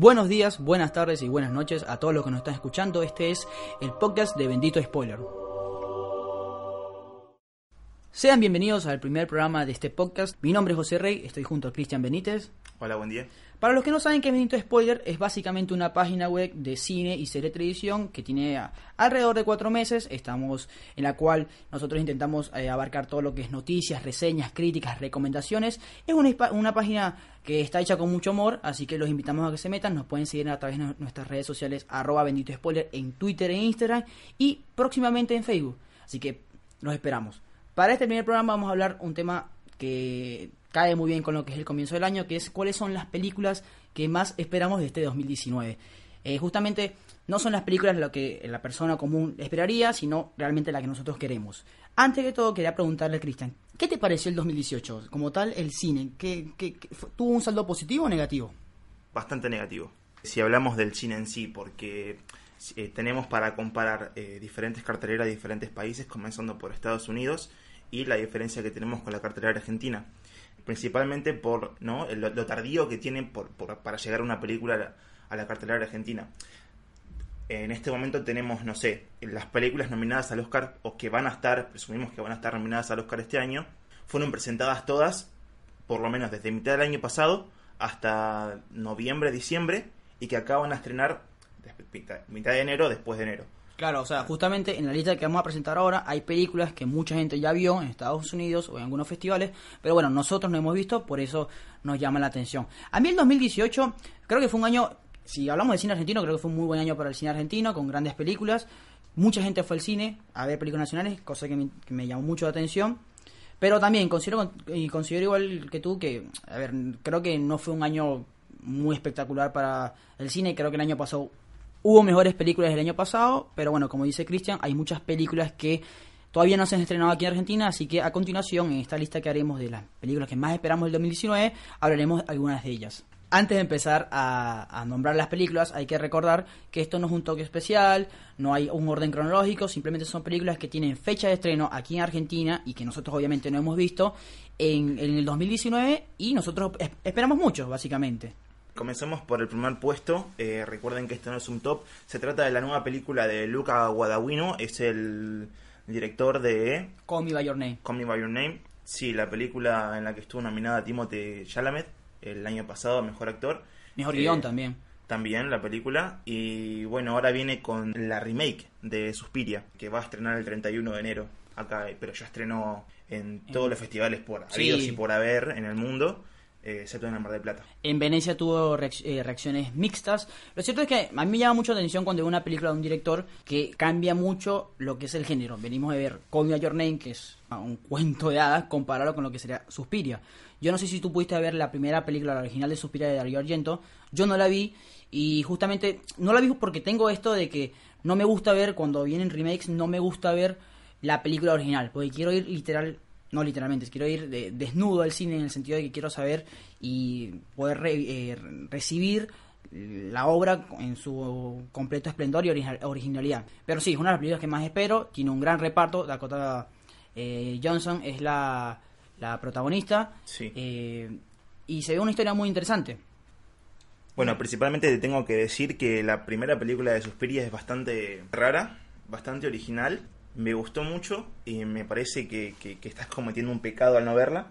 Buenos días, buenas tardes y buenas noches a todos los que nos están escuchando. Este es el podcast de Bendito Spoiler. Sean bienvenidos al primer programa de este podcast. Mi nombre es José Rey, estoy junto a Cristian Benítez. Hola, buen día. Para los que no saben qué es Bendito Spoiler, es básicamente una página web de cine y serie de televisión que tiene a- alrededor de cuatro meses. Estamos en la cual nosotros intentamos eh, abarcar todo lo que es noticias, reseñas, críticas, recomendaciones. Es una, una página que está hecha con mucho amor, así que los invitamos a que se metan. Nos pueden seguir a través de nuestras redes sociales, arroba Bendito Spoiler en Twitter e Instagram y próximamente en Facebook. Así que los esperamos. Para este primer programa vamos a hablar un tema que cae muy bien con lo que es el comienzo del año, que es cuáles son las películas que más esperamos de este 2019. Eh, justamente no son las películas lo que la persona común esperaría, sino realmente la que nosotros queremos. Antes de todo, quería preguntarle a Cristian, ¿qué te pareció el 2018? Como tal, el cine, ¿qué, qué- qué- ¿tuvo un saldo positivo o negativo? Bastante negativo. Si hablamos del cine en sí, porque eh, tenemos para comparar eh, diferentes carteleras de diferentes países, comenzando por Estados Unidos, y la diferencia que tenemos con la cartelera argentina. Principalmente por ¿no? lo, lo tardío que tiene por, por- para llegar una película a la, a la cartelera argentina. En este momento tenemos, no sé, las películas nominadas al Oscar, o que van a estar, presumimos que van a estar nominadas al Oscar este año, fueron presentadas todas, por lo menos desde mitad del año pasado hasta noviembre, diciembre, y que acaban a estrenar mitad de enero, después de enero. Claro, o sea, justamente en la lista que vamos a presentar ahora hay películas que mucha gente ya vio en Estados Unidos o en algunos festivales, pero bueno, nosotros no hemos visto, por eso nos llama la atención. A mí el 2018 creo que fue un año, si hablamos de cine argentino, creo que fue un muy buen año para el cine argentino, con grandes películas. Mucha gente fue al cine a ver películas nacionales, cosa que me, que me llamó mucho la atención. Pero también considero, y considero igual que tú que, a ver, creo que no fue un año muy espectacular para el cine, creo que el año pasado Hubo mejores películas el año pasado, pero bueno, como dice Cristian, hay muchas películas que todavía no se han estrenado aquí en Argentina, así que a continuación, en esta lista que haremos de las películas que más esperamos del 2019, hablaremos algunas de ellas. Antes de empezar a, a nombrar las películas, hay que recordar que esto no es un toque especial, no hay un orden cronológico, simplemente son películas que tienen fecha de estreno aquí en Argentina y que nosotros obviamente no hemos visto en, en el 2019 y nosotros es- esperamos mucho, básicamente. Comencemos por el primer puesto. Eh, recuerden que esto no es un top. Se trata de la nueva película de Luca Guadagnino. Es el director de Call Me By Your Name. Call Me By Your Name. Sí, la película en la que estuvo nominada Timothée Chalamet el año pasado a Mejor Actor. Mejor Eh, guion también. También la película. Y bueno, ahora viene con la remake de Suspiria, que va a estrenar el 31 de enero acá, pero ya estrenó en todos los festivales por Sí. habidos y por haber en el mundo, eh, excepto en el Mar del Plata. En Venecia tuvo eh, reacciones mixtas. Lo cierto es que a mí me llama mucho la atención cuando veo una película de un director que cambia mucho lo que es el género. Venimos de ver Call Me Your Name, que es ah, un cuento de hadas, compararlo con lo que sería Suspiria. Yo no sé si tú pudiste ver la primera película, la original de Suspiria de Dario Argento. Yo no la vi y justamente no la vi porque tengo esto de que no me gusta ver cuando vienen remakes, no me gusta ver la película original, porque quiero ir literal no literalmente, quiero ir de- desnudo al cine en el sentido de que quiero saber y poder re- eh, recibir la obra en su completo esplendor y origi- originalidad. Pero sí, es una de las películas que más espero, tiene un gran reparto, Dakota eh, Johnson es la, la protagonista Sí. eh, y se ve una historia muy interesante. Bueno, principalmente te tengo que decir que la primera película de Suspiria es bastante rara, bastante original. Me gustó mucho y me parece que, que- que estás cometiendo un pecado al no verla,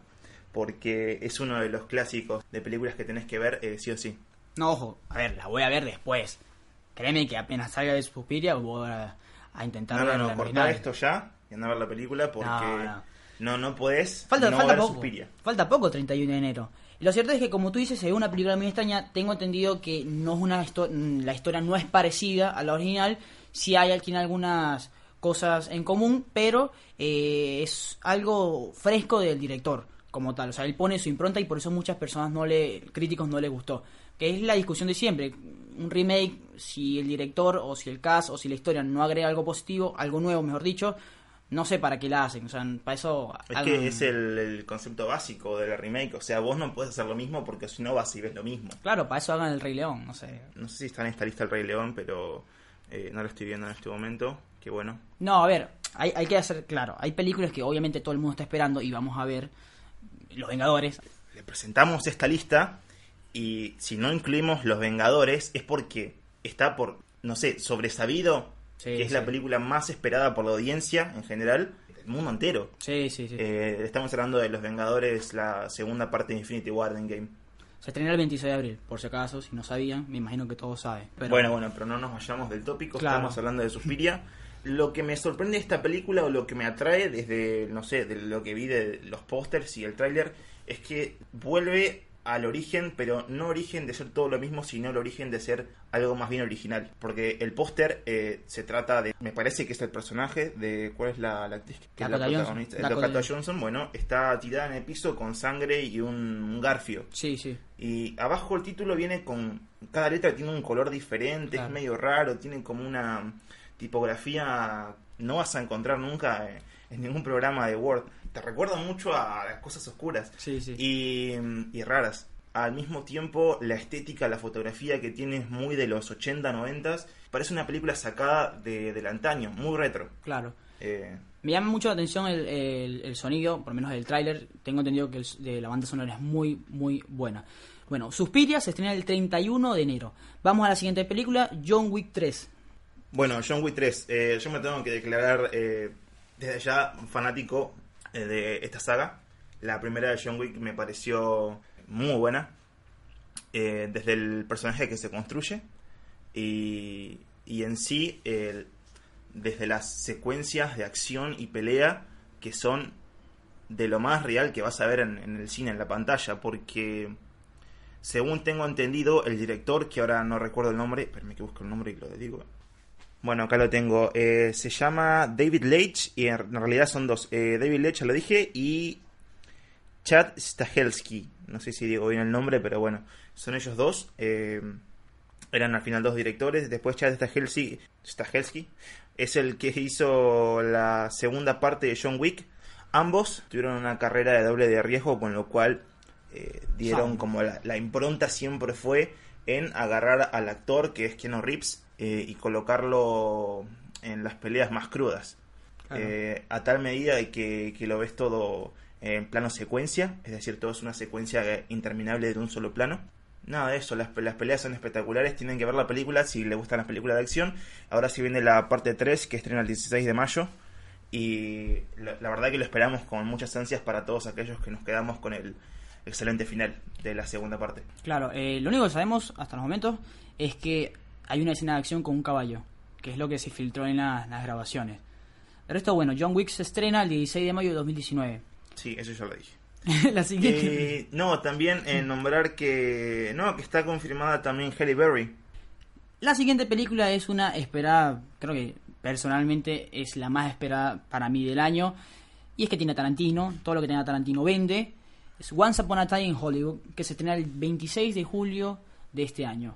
porque es uno de los clásicos de películas que tenés que ver eh, sí o sí. No, ojo, a ver, la voy a ver después. Créeme que apenas salga de Suspiria voy a, a intentar No, no, ver no, la cortá esto ya y anda a ver la película porque No, no. no, no, podés Falta, no falta ver poco. Suspiria. Falta poco, 31 de enero. Lo cierto es que, como tú dices, se ve una película muy extraña. Tengo entendido que no es una histo- la historia no es parecida a la original. Sí hay tiene algunas cosas en común, pero eh, es algo fresco del director como tal. O sea, él pone su impronta y por eso muchas personas no le, críticos no le gustó. Que es la discusión de siempre. Un remake, si el director o si el cast o si la historia no agrega algo positivo, algo nuevo, mejor dicho, no sé para qué la hacen. O sea, para eso Es hagan- que es el, el concepto básico de la remake, o sea, vos no puedes hacer lo mismo porque si no vas y ves lo mismo. Claro, para eso hagan el Rey León, no sé. No sé si está en esta lista el Rey León, pero eh, no lo estoy viendo en este momento. Qué bueno. No, a ver, hay, hay que hacer claro. Hay películas que obviamente todo el mundo está esperando y vamos a ver. Los Vengadores. Le presentamos esta lista Y si no incluimos Los Vengadores es porque está por, no sé, sobresabido Sí, que es sí. la película más esperada por la audiencia en general, del mundo entero. Sí, sí, sí. Eh, estamos hablando de Los Vengadores, la segunda parte de Infinity War Endgame. Se estrena el 26 de abril, por si acaso, si no sabían, me imagino que todos saben. Pero, Bueno, bueno, pero no nos vayamos del tópico, Claro. estamos hablando de Suspiria. Lo que me sorprende de esta película o lo que me atrae desde, no sé, de lo que vi de los pósters y el tráiler, es que vuelve al origen, pero no origen de ser todo lo mismo, sino el origen de ser algo más bien original. Porque el póster eh, se trata de, me parece que es el personaje de, ¿cuál es la, la actriz? Que es la Dakota Johnson. protagonista. Dakota Dakota Johnson, bueno, está tirada en el piso con sangre y un, un garfio. Sí, sí. Y abajo el título viene con. Cada letra tiene un color diferente, Claro. es medio raro, tiene como una tipografía. No vas a encontrar nunca en ningún programa de Word. Te recuerda mucho a las cosas oscuras Sí, sí. y, y raras. Al mismo tiempo, la estética, la fotografía que tiene es muy de los 80, 90. Parece una película sacada de, del antaño, muy retro. Claro. Eh, Me llama mucho la atención el, el- el sonido, por lo menos del tráiler. Tengo entendido que el- de la banda sonora es muy, muy buena. Bueno, Suspiria se estrena el 31 de enero. Vamos a la siguiente película, John Wick 3. Bueno, John Wick 3. eh, yo me tengo que declarar eh, desde ya fanático eh, de esta saga. La primera de John Wick me pareció muy buena. eh, desde el personaje que se construye y, y en sí desde las secuencias de acción y pelea que son de lo más real que vas a ver en, en el cine, en la pantalla, porque según tengo entendido, el director, que ahora no recuerdo el nombre, espérame que busco el nombre y lo digo. Bueno, acá lo tengo. Eh, se llama David Leitch y en realidad son dos. Eh, David Leitch, ya lo dije, y Chad Stahelski. No sé si digo bien el nombre, pero bueno, son ellos dos. Eh, eran al final dos directores. Después Chad Stahelski, Stahelski es el que hizo la segunda parte de John Wick. Ambos tuvieron una carrera de doble de riesgo, con lo cual eh, dieron como la, la impronta siempre fue en agarrar al actor que es Keanu Reeves eh, y colocarlo en las peleas más crudas. Claro. Eh, a tal medida de que, que lo ves todo en plano secuencia, es decir, todo es una secuencia interminable de un solo plano. Nada de eso, las, las peleas son espectaculares, tienen que ver la película si les gustan las películas de acción. Ahora sí viene la parte 3 que estrena el 16 de mayo y la, la verdad que lo esperamos con muchas ansias para todos aquellos que nos quedamos con el excelente final de la segunda parte. Claro, eh, lo único que sabemos hasta los momentos es que hay una escena de acción con un caballo, que es lo que se filtró en la- las grabaciones. El resto, bueno, John Wick se estrena el 16 de mayo de 2019. Sí, eso ya lo dije. la siguiente. Eh, no, también eh, nombrar que no, que está confirmada también Halle Berry. La siguiente película es una esperada, creo que personalmente es la más esperada para mí del año. Y es que tiene a Tarantino, todo lo que tenga Tarantino vende. Es Once Upon a Time in Hollywood, que se estrena el 26 de julio de este año.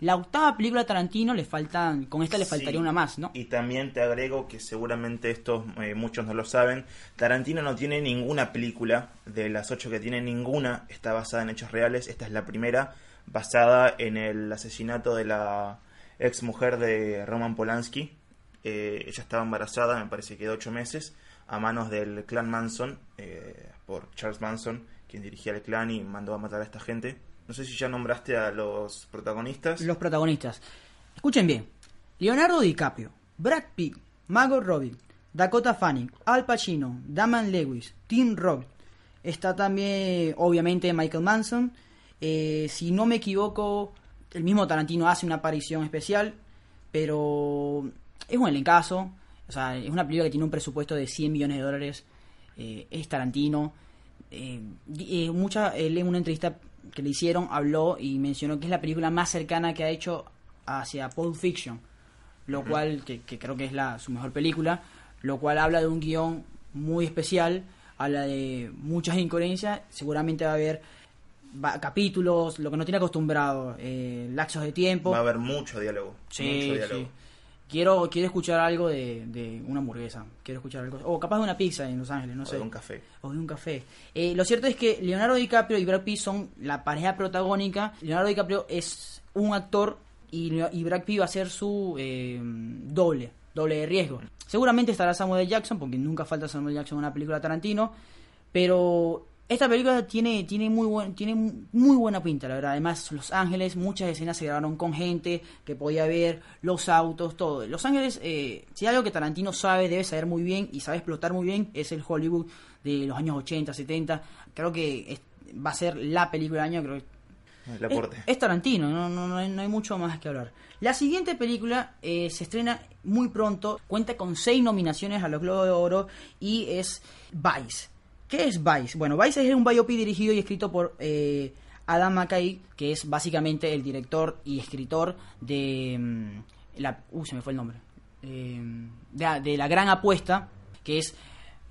La octava película de Tarantino le faltan, con esta le Sí. faltaría una más, ¿no? Y también te agrego que seguramente estos eh, muchos no lo saben. Tarantino no tiene ninguna película de las ocho que tiene ninguna está basada en hechos reales. Esta es la primera basada en el asesinato de la ex mujer de Roman Polanski. Eh, ella estaba embarazada, me parece que de ocho meses, a manos del clan Manson eh, por Charles Manson, quien dirigía el clan y mandó a matar a esta gente. No sé si ya nombraste a los protagonistas. Los protagonistas. Escuchen bien. Leonardo DiCaprio, Brad Pitt, Margot Robbie, Dakota Fanning, Al Pacino, Daman Lewis, Tim Roth. Está también, obviamente, Michael Manson. Eh, si no me equivoco, el mismo Tarantino hace una aparición especial, pero es un elencazo. O sea, es una película que tiene un presupuesto de 100 millones de dólares. Eh, es Tarantino. Eh, eh, mucha, una entrevista que le hicieron habló y mencionó que es la película más cercana que ha hecho hacia Pulp Fiction, lo cual, que, que creo que es la, su mejor película, lo cual habla de un guion muy especial, habla de muchas incoherencias, seguramente va a haber va- capítulos, lo que no tiene acostumbrado, eh, lapsos de tiempo. Va a haber mucho diálogo. Sí, mucho diálogo. sí. Quiero, quiero escuchar algo de, de una hamburguesa. Quiero escuchar algo. O capaz de una pizza en Los Ángeles, no O sé. de un café. O de un café. Eh, lo cierto es que Leonardo DiCaprio y Brad Pitt son la pareja protagónica. Leonardo DiCaprio es un actor y, y Brad Pitt va a ser su eh, doble, doble de riesgo. Seguramente estará Samuel. Jackson, porque nunca falta Samuel. Jackson en una película de Tarantino. Pero Esta película tiene, tiene, muy buen, tiene muy buena pinta, la verdad. Además, Los Ángeles, muchas escenas se grabaron con gente que podía ver, los autos, todo. Los Ángeles, eh, si hay algo que Tarantino sabe, debe saber muy bien y sabe explotar muy bien, es el Hollywood de los años 80, 70. Creo que va a ser la película del año, creo que es, Tarantino, no, no, no, hay, mucho más que hablar. La siguiente película eh, se estrena muy pronto, cuenta con seis nominaciones a los Globos de Oro y es Vice. ¿Qué es Vice? Bueno, Vice es un biopic dirigido y escrito por eh, Adam McKay, que es básicamente el director y escritor de... Mm, la, uh, se me fue el nombre. Eh, de, La Gran Apuesta, que es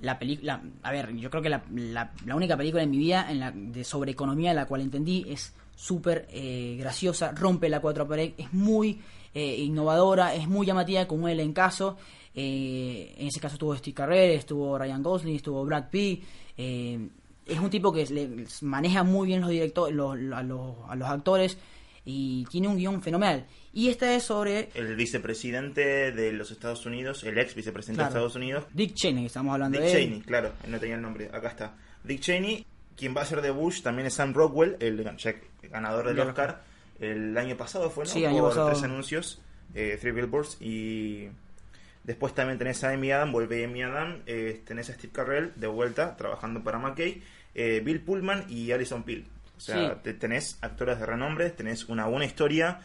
la película... A ver, yo creo que la, única película en mi vida de sobre economía la cual entendí es súper eh, graciosa, rompe la cuatro pared, es muy innovadora, es muy llamativa como el en caso. en ese caso estuvo Steve Carell, estuvo Ryan Gosling, estuvo Brad Pitt. Eh, es un tipo que le, maneja muy bien los directores, a, los, actores y tiene un guion fenomenal. Y esta es sobre... El vicepresidente de los Estados Unidos, el ex vicepresidente de Estados Unidos. Dick Cheney, estamos hablando de Dick Cheney, claro, no tenía el nombre, acá está. Dick Cheney, quien va a ser de Bush, también es Sam Rockwell, el ganador del Oscar. El año pasado fue, ¿no? Sí, año pasado. tres anuncios, eh, Three Billboards y Después también tenés a Amy Adam, vuelve Amy Adam, eh, tenés a Steve Carrell de vuelta trabajando para McKay, eh, Bill Pullman y Alison Peel. O sea, tenés actores de renombre, tenés una buena historia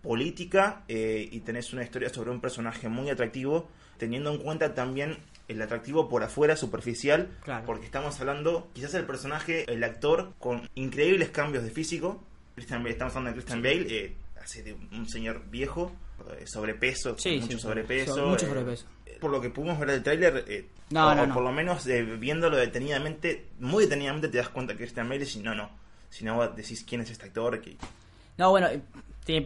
política eh, y tenés una historia sobre un personaje muy atractivo, teniendo en cuenta también el atractivo por afuera, superficial, porque estamos hablando, quizás el personaje, el actor, con increíbles cambios de físico. estamos hablando de Christian Bale, hace de un señor viejo, eh, sobrepeso, mucho sobrepeso. mucho eh, sobrepeso. por lo que pudimos ver del tráiler, eh, o, por lo menos viéndolo detenidamente, muy detenidamente te das cuenta que es Christian Bale y si no, no. Si no decís quién es este actor. Que... No, bueno,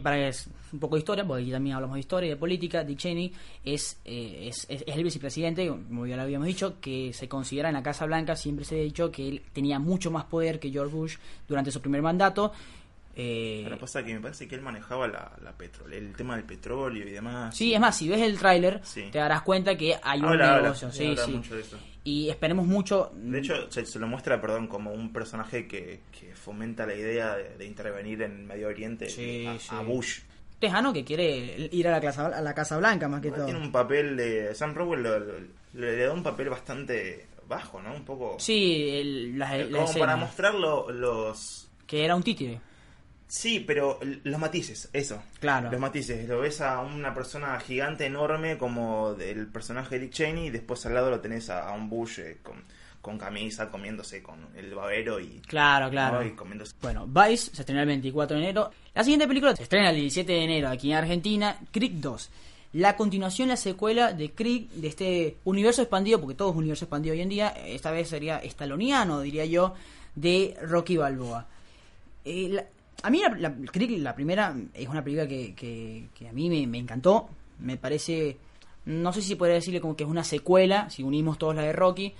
para que es un poco de historia, porque aquí también hablamos de historia y de política, Dick Cheney es, es, es, el vicepresidente, como ya lo habíamos dicho, que se considera en la Casa Blanca, siempre se ha dicho que él tenía mucho más poder que George Bush durante su primer mandato, eh, Pero pasa que me parece que él manejaba la, la el tema del petróleo y demás. Sí, es más, si ves el tráiler, te darás cuenta que hay un negocio. sí, sí. Y esperemos mucho. De hecho, se, lo muestra, perdón, como un personaje que, que fomenta la idea de, intervenir en Medio Oriente a, Bush. Tejano que quiere ir a la, casa, a la Casa Blanca más que todo. Tiene un papel de. Sam Rowell le, da un papel bastante bajo, ¿no? Un poco. Sí, el, como para mostrar los. Que era un títere. Sí, pero los matices, eso. Claro. Los matices. Lo ves a una persona gigante, enorme, como el personaje de Dick Cheney, y después al lado lo tenés a, un Bush eh, con, con, camisa, comiéndose con el babero y. Claro, claro. Bueno, Vice se estrena el 24 de enero. La siguiente película se estrena el 17 de enero aquí en Argentina, Creek 2. La continuación, la secuela de Creek, de este universo expandido, porque todo es universo expandido hoy en día, esta vez sería estaloniano, diría yo, de Rocky Balboa. Eh, a mí la, la, primera es una película que, que, a mí me, encantó. Me parece, no sé si podría decirle como que es una secuela, si unimos todos la de Rocky.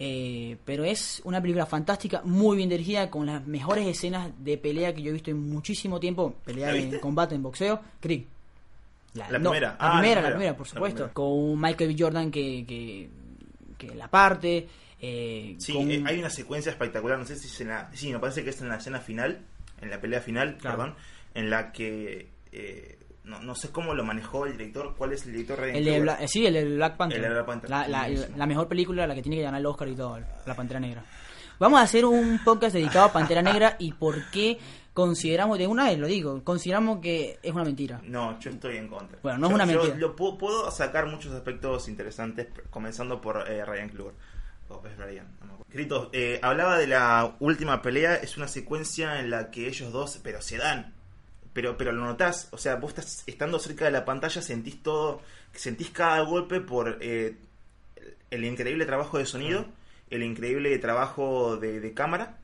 Eh, pero es una película fantástica, muy bien dirigida, con las mejores escenas de pelea que yo he visto en muchísimo tiempo. Pelea en combate, en boxeo. Creed. La, primera. La, primera, la primera, por supuesto. Con Michael B. Jordan que, que, que la parte. Eh, sí, eh, hay una secuencia espectacular, no sé si es en la... Sí, me parece que es en la escena final en la pelea final, perdón, en la que eh, no, no, sé cómo lo manejó el director, ¿cuál es el director? El de sí, el de Black Panther. La, mejor película, la que tiene que ganar el Oscar y todo, La Pantera Negra. Vamos a hacer un podcast dedicado a Pantera Negra y por qué consideramos, de una vez lo digo, consideramos que es una mentira. No, yo estoy en contra. Bueno, no es una mentira. Yo puedo, sacar muchos aspectos interesantes, comenzando por eh, Ryan Kluger. Oh, es Ryan, Gritos, eh, hablaba de la última pelea, es una secuencia en la que ellos dos, pero se dan, pero, pero lo notás, o sea, vos estás estando cerca de la pantalla, sentís todo, sentís cada golpe por eh, el increíble trabajo de sonido, el increíble trabajo de, cámara,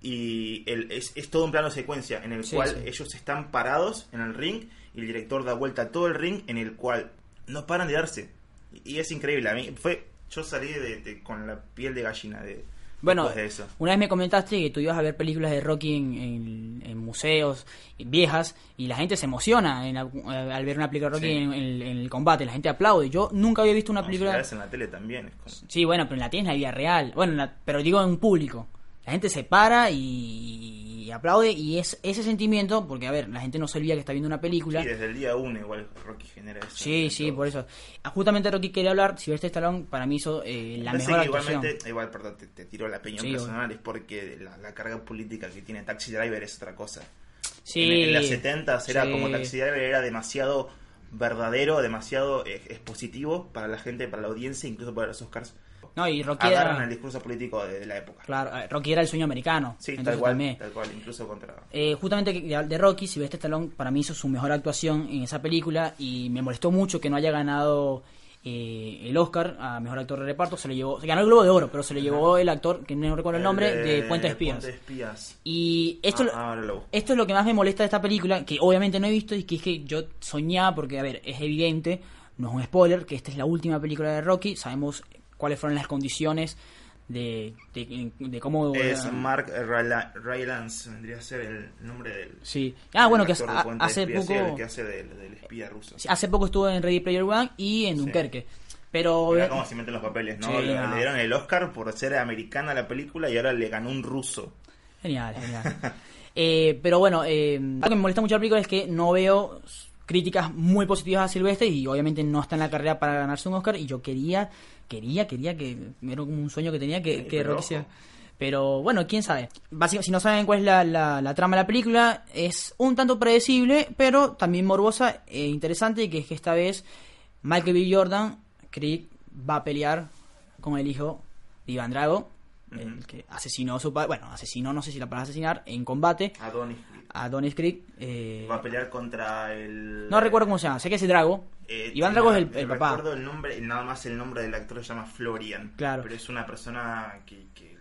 y el, es, todo un plano secuencia en el cual ellos están parados en el ring y el director da vuelta a todo el ring en el cual no paran de darse. Y, y es increíble, a mí fue yo salí de, con la piel de gallina de, bueno, eso. una vez me comentaste que tú ibas a ver películas de Rocky en, museos viejas y la gente se emociona en, al ver una película de Rocky en, el combate, la gente aplaude. Yo nunca había visto una película... en la tele también. Sí, bueno, pero en la tele es la vida real. Bueno, pero digo en público. La gente se para y, y aplaude y es ese sentimiento, porque a ver, la gente no se olvida que está viendo una película. Sí, desde el día uno igual Rocky genera eso. Sí, sí, por eso. Ah, Justamente Rocky quería hablar, si este Stallone para mí hizo eh, la Pensé mejor actuación. igualmente, igual, perdón, te, te tiro la opinión Sí, personal, es porque la, la carga política que tiene Taxi Driver es otra cosa. Sí, En, en las 70 era sí. como Taxi Driver, era demasiado verdadero, demasiado eh, expositivo para la gente, para la audiencia, incluso para los Oscars. No, y Rocky Agarran era, el discurso político de, de la época. claro, eh, Rocky era el sueño americano. Sí, tal cual, también. tal cual, incluso contra... Eh, justamente de, de Rocky, Sylvester Stallone para mí hizo su mejor actuación en esa película y me molestó mucho que no haya ganado eh, el Oscar a mejor actor de reparto. Se le llevó, se ganó el Globo de Oro, pero se le llevó el actor que no recuerdo el nombre de, Puente de Espías. Puente de Espías. Y esto, Ah, lo esto es lo que más me molesta de esta película, que obviamente no he visto y que es que yo soñaba, porque a ver, es evidente, no es un spoiler, que esta es la última película de Rocky, sabemos cuáles fueron las condiciones de, de, de cómo... Es Mark Ryla- Rylance, vendría a ser el nombre del... Sí. Ah, bueno, que hace- sí, poco... que hace del, del espía ruso. Sí, Hace poco estuvo en Ready Player One y en Dunkerque. Pero Mira cómo se meten los papeles, ¿no? Sí, le, no. le dieron el Oscar por ser americana la película y ahora le ganó un ruso. genial, genial. Eh, pero bueno, eh, algo que me molesta mucho la película es que no veo críticas muy positivas a Silvestre y obviamente no está en la carrera para ganarse un Oscar y yo quería, quería, quería que era como un sueño que tenía que, que pero Rocky ojo. sea- Pero bueno, quién sabe. Básicamente, si no saben cuál es la, la- la trama de la película, es un tanto predecible, pero también morbosa e interesante, y que es que esta vez Michael B. Jordan, Creed, va a pelear con el hijo de Iván Drago, el Ujú. que asesinó a su padre, bueno, asesinó, no sé si la palabra asesinar, en combate Adonis Creed. a Donis Creed. eh, Va a pelear contra el... no recuerdo cómo se llama, sé que es el Drago. Eh, Iván Drago es el, el papá. Recuerdo el nombre, nada más el nombre del actor se llama Florian. Claro. Pero es una persona que... que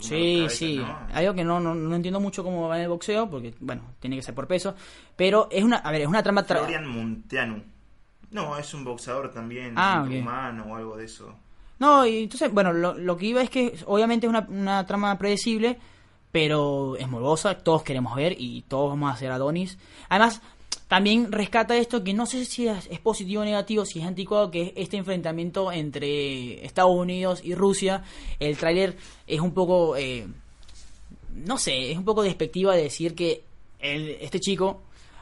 Sí, cabeza, sí. ¿no? Algo que no, no, no entiendo mucho cómo va en el boxeo, porque, bueno, tiene que ser por peso. Pero es una, a ver, es una trama... tra- Florian Munteanu. No, es un boxeador también, Ah, un ok. humano o algo de eso. No, y entonces, bueno, lo, que iba es que obviamente es una, una trama predecible, pero es morbosa, todos queremos ver y todos vamos a hacer Adonis. Además, también rescata esto que no sé si es, es positivo o negativo, si es anticuado, que es este enfrentamiento entre Estados Unidos y Rusia. El tráiler es un poco, eh, no sé, es un poco despectiva de decir que el- este chico,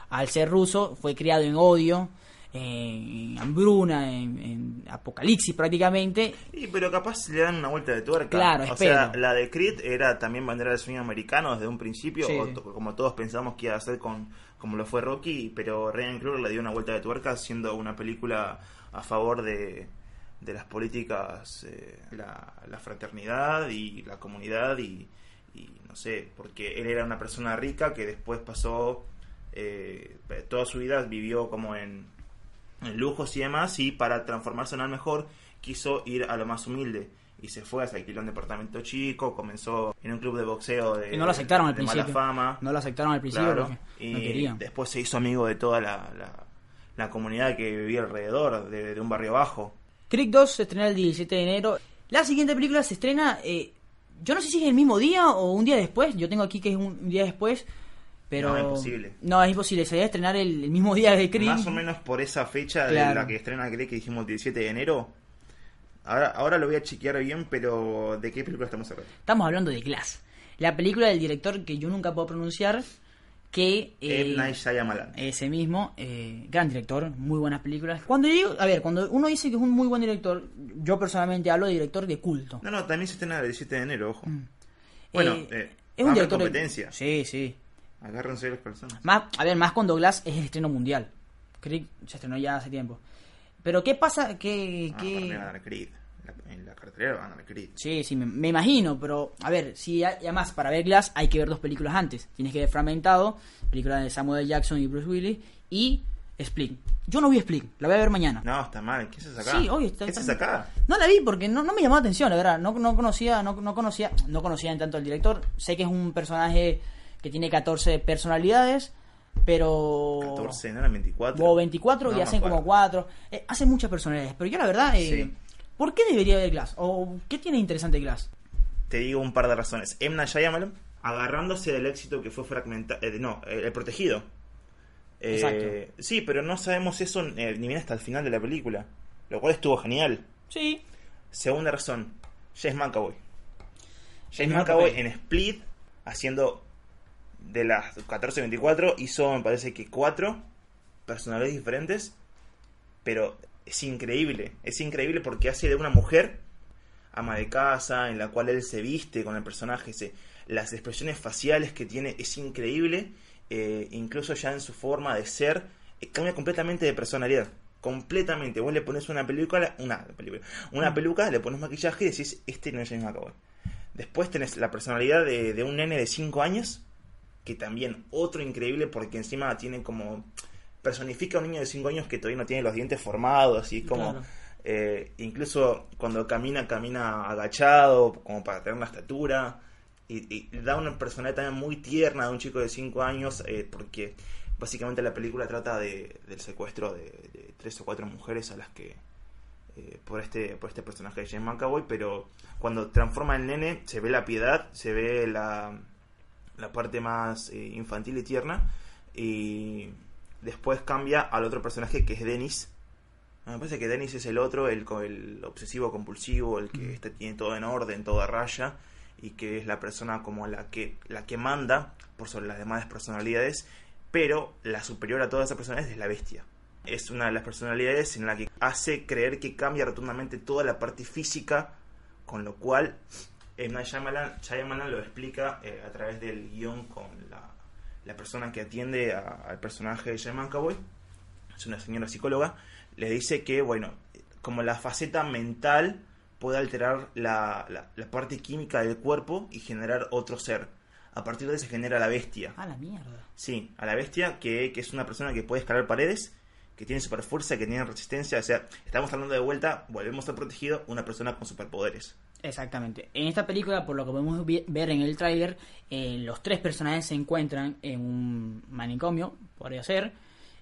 al ser ruso, fue criado en odio, en hambruna, en, en apocalipsis prácticamente, Y, pero capaz le dan una vuelta de tuerca. Claro, o espero. sea, la de Creed era también bandera del sueño americano desde un principio, Sí. o como todos pensamos que iba a ser con como lo fue Rocky, pero Ryan Kruger le dio una vuelta de tuerca siendo una película a favor de, de las políticas, eh, la, la fraternidad y la comunidad y, y no sé, porque él era una persona rica que después pasó eh, toda su vida vivió como en, en lujos y demás y para transformarse en al mejor quiso ir a lo más humilde y se fue, se alquiló un departamento chico, comenzó en un club de boxeo de, Y no lo aceptaron al de mala principio. fama. No lo aceptaron al principio Claro, porque y no querían. después se hizo amigo de toda la, la, la comunidad que vivía alrededor, de, de un barrio bajo. Creek 2 se estrena el 17 de enero. La siguiente película se estrena, eh, yo no sé si es el mismo día o un día después. Yo tengo aquí que es un día después, pero... No, imposible. No, es imposible. Se debe estrenar el, el mismo día de Creed. Más o menos por esa fecha de la que estrena Creed que dijimos el 17 de enero. Ahora, ahora lo voy a chequear bien, pero ¿de qué película estamos hablando? Estamos hablando de Glass. La película del director que yo nunca puedo pronunciar, que... eh, M. Night Shyamalan. Ese mismo, eh, gran director, muy buenas películas. Cuando digo, a ver, cuando uno dice que es un muy buen director, yo personalmente hablo de director de culto. No, no, también se estrena el 17 de enero, ojo. Bueno, Mm. Eh, eh, es un director de- competencia. Sí, sí. Agárrense las personas. Más, a ver, más cuando Glass es el estreno mundial. Creed se estrenó ya hace tiempo. Pero ¿qué pasa? ¿Qué, Ah, qué- van a dar Creed. En la cartelera van a dar Creed. Sí, sí, me, me imagino, pero a ver, si hay- además para ver Glass hay que ver dos películas antes. Tienes que ver Fragmentado, película de Samuel. Jackson y Bruce Willis, y Split. Yo no vi Split, la voy a ver mañana. No, está mal. ¿Qué haces acá? Sí, oye, está- ¿Qué está- acá? No la vi porque no, no me llamó la atención, la verdad. No, no conocía, no, no conocía, no conocía en tanto al director. Sé que es un personaje que tiene 14 personalidades, pero 14, no eran 24. o 24 No y hacen como acuerdo. 4. Eh, hacen muchas personalidades, pero yo la verdad, eh, Sí. ¿por qué debería ver Glass? ¿O qué tiene interesante Glass? Te digo un par de razones. Night Shyamalan, agarrándose del éxito que fue fragmentado... no, eh, El Protegido. Eh, Exacto. Sí, pero no sabemos eso eh, ni bien hasta el final de la película. Lo cual estuvo genial. Sí. Segunda razón, James McAvoy. James McAvoy en Split, haciendo de las 14-24, hizo, me parece que cuatro personalidades diferentes, pero es increíble, es increíble porque hace de una mujer ama de casa, en la cual él se viste con el personaje, se, las expresiones faciales que tiene es increíble, eh, incluso ya en su forma de ser, eh, cambia completamente de personalidad. Completamente. Vos le pones una película, una película, una peluca, le pones maquillaje y decís, este no es James McAvoy. Después tenés la personalidad de, de un nene de 5 años, que también otro increíble porque encima tiene como personifica a un niño de 5 años que todavía no tiene los dientes formados y es como Claro. eh, incluso cuando camina camina agachado como para tener una estatura y, y da una personalidad también muy tierna de un chico de 5 años eh, porque básicamente la película trata de, del secuestro de, de tres o cuatro mujeres a las que eh, por este por este personaje de James McAvoy pero cuando transforma el nene se ve la piedad se ve la la parte más eh, infantil y tierna y después cambia al otro personaje que es Dennis. Me parece que Dennis es el otro el, el obsesivo compulsivo el que tiene todo en orden todo a raya y que es la persona como la que la que manda por sobre las demás personalidades pero la superior a todas esas personalidades es la bestia. Es una de las personalidades en la que hace creer que cambia rotundamente toda la parte física con lo cual M. Night Shyamalan, Shyamalan lo explica eh, a través del guion con la, la persona que atiende a- al personaje de James McAvoy, es una señora psicóloga, le dice que, bueno, como la faceta mental puede alterar la, la- la parte química del cuerpo y generar otro ser. A partir de ahí se genera la bestia. A la mierda. Sí, a la bestia, que, que es una persona que puede escalar paredes, que tiene super fuerza, que tiene resistencia. O sea, estamos hablando de vuelta, volvemos a protegido, una persona con superpoderes. Exactamente. En esta película, por lo que podemos ver en el tráiler, eh, los tres personajes se encuentran en un manicomio, podría ser,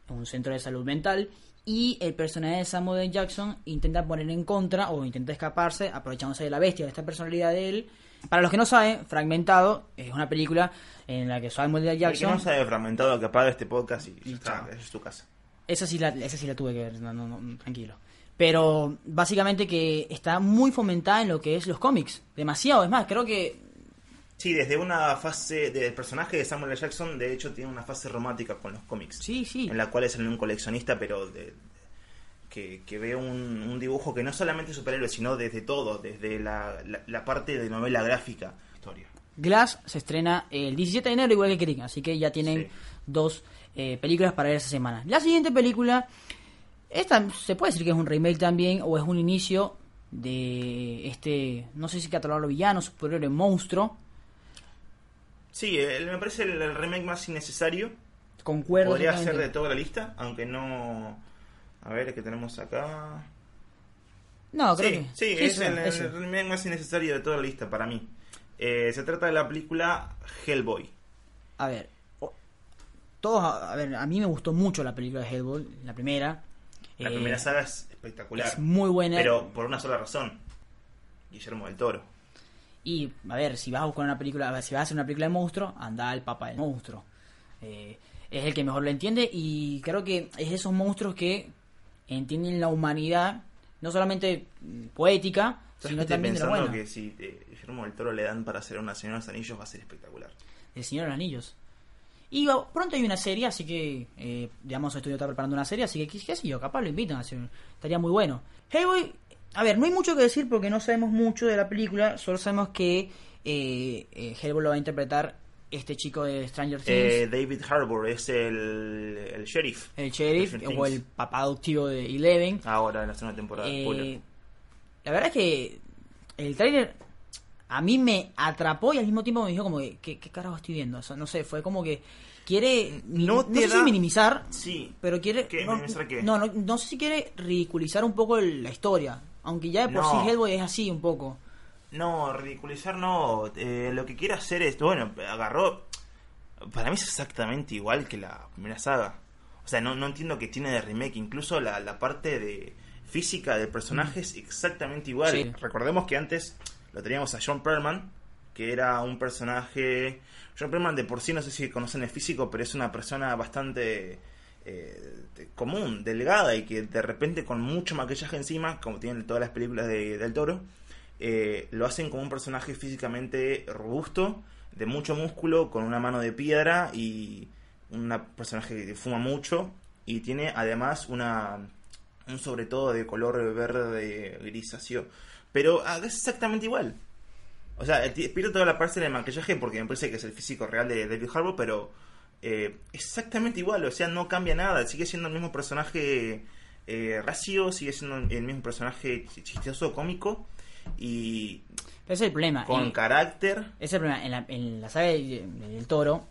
en un centro de salud mental, y el personaje de Samuel. Jackson intenta poner en contra o intenta escaparse, aprovechándose de la bestia, de esta personalidad de él. Para los que no saben, Fragmentado es una película en la que Samuel L. El que Jackson... no sabe fragmentado que apaga este podcast y, Y está, esa es tu casa. Esa sí la, esa sí la tuve que ver, no, no, no, tranquilo. Pero básicamente que está muy fomentada en lo que es los cómics. Demasiado, es más, creo que Sí, desde una fase del personaje de Samuel L. Jackson, de hecho, tiene una fase romántica con los cómics. sí, sí. En la cual es un coleccionista, pero de, que, que ve un, un dibujo que no solamente es superhéroe, sino desde todo, desde la, la, la parte de novela gráfica. Historia. Glass se estrena el 17 de enero, igual que Krieg, así que ya tienen Sí. dos eh, películas para ver esa semana. La siguiente película, esta se puede decir que es un remake también, o es un inicio de este, no sé si catalogarlo villano, superhéroe, monstruo. Sí, el- me parece el, el remake más innecesario. Concuerdo. Podría ser de toda la lista, aunque no... A ver, ¿qué tenemos acá? No, creo sí, que sí, es el, remake más innecesario de toda la lista para mí. Eh, se trata de la película Hellboy. A ver, todos, a a ver, a mí me gustó mucho la película de Hellboy, la primera. La Eh, primera saga es espectacular. es muy buena. Pero por una sola razón. Guillermo del Toro. Y, a ver, si vas a buscar una película, si vas a hacer una película de monstruo, anda al papá del monstruo. Eh, es el que mejor lo entiende y creo que es esos monstruos que entienden la humanidad, no solamente mm, poética, ¿Sabes sino estoy también de pensando bueno. que si eh, Guillermo del Toro le dan para hacer una Señora de los Anillos va a ser espectacular. El Señor de los Anillos. Y pronto hay una serie, así que, eh, digamos, Estudio está preparando una serie, así que, qué, sé yo, capaz lo invitan a hacer, estaría muy bueno. Hellboy, a ver, no hay mucho que decir porque no sabemos mucho de la película, solo sabemos que eh, eh, Hellboy lo va a interpretar este chico de Stranger Things, Eh, David Harbour es el, el sheriff. el sheriff, o el Things. papá adoptivo de Eleven. Ahora en la segunda temporada. Eh, la verdad es que el trailer a mí me atrapó y al mismo tiempo me dijo como que, ¿qué, qué carajo estoy viendo? O sea, no sé, fue como que quiere No no, sé si minimizar, Sí. pero quiere ¿Qué? no, ¿Minimizar qué? No, no, no sé si quiere ridiculizar un poco el- la historia, aunque ya de por sí Hellboy es así un poco. No, ridiculizar no. Eh, lo que quiere hacer es, bueno, agarró... Para mí es exactamente igual que la primera saga. O sea, no, no entiendo que tiene de remake. Incluso la, la parte de física del personaje es exactamente igual. Sí. Recordemos que antes lo teníamos a John Perlman, que era un personaje... John Perlman de por sí no sé si conocen el físico, pero es una persona bastante eh, común, delgada y que de repente con mucho maquillaje encima, como tienen todas las películas de, del toro, eh, lo hacen como un personaje físicamente robusto, de mucho músculo, con una mano de piedra y un personaje que fuma mucho y tiene además una un sobre todo de color verde grisáceo, pero ah, es exactamente igual. O sea, pierdo toda la parte del maquillaje porque me parece que es el físico real de David Harbour, pero eh, exactamente igual, o sea, no cambia nada, sigue siendo el mismo personaje eh, racio, sigue siendo el mismo personaje chistoso, cómico y... Ese es el problema. Con carácter. Ese es el problema. En la, en la saga del, toro,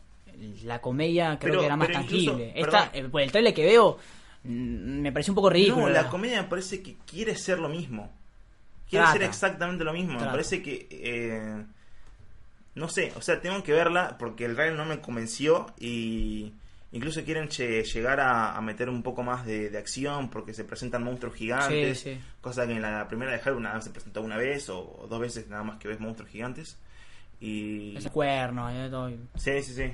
la comedia creo que era más tangible. Esta, eh, pues el trailer que veo mm, me parece un poco ridículo. No, la comedia me parece que quiere ser lo mismo. Quiere ser exactamente lo mismo. Me parece que... Eh, no sé, o sea, tengo que verla porque el trailer no me convenció y incluso quieren llegar a, meter un poco más de, acción porque se presentan monstruos gigantes, cosa que en la primera de Halloween nada se presentó una vez o, dos veces nada más que ves monstruos gigantes. Y... Ese cuerno, eh, todo. Sí, sí, sí.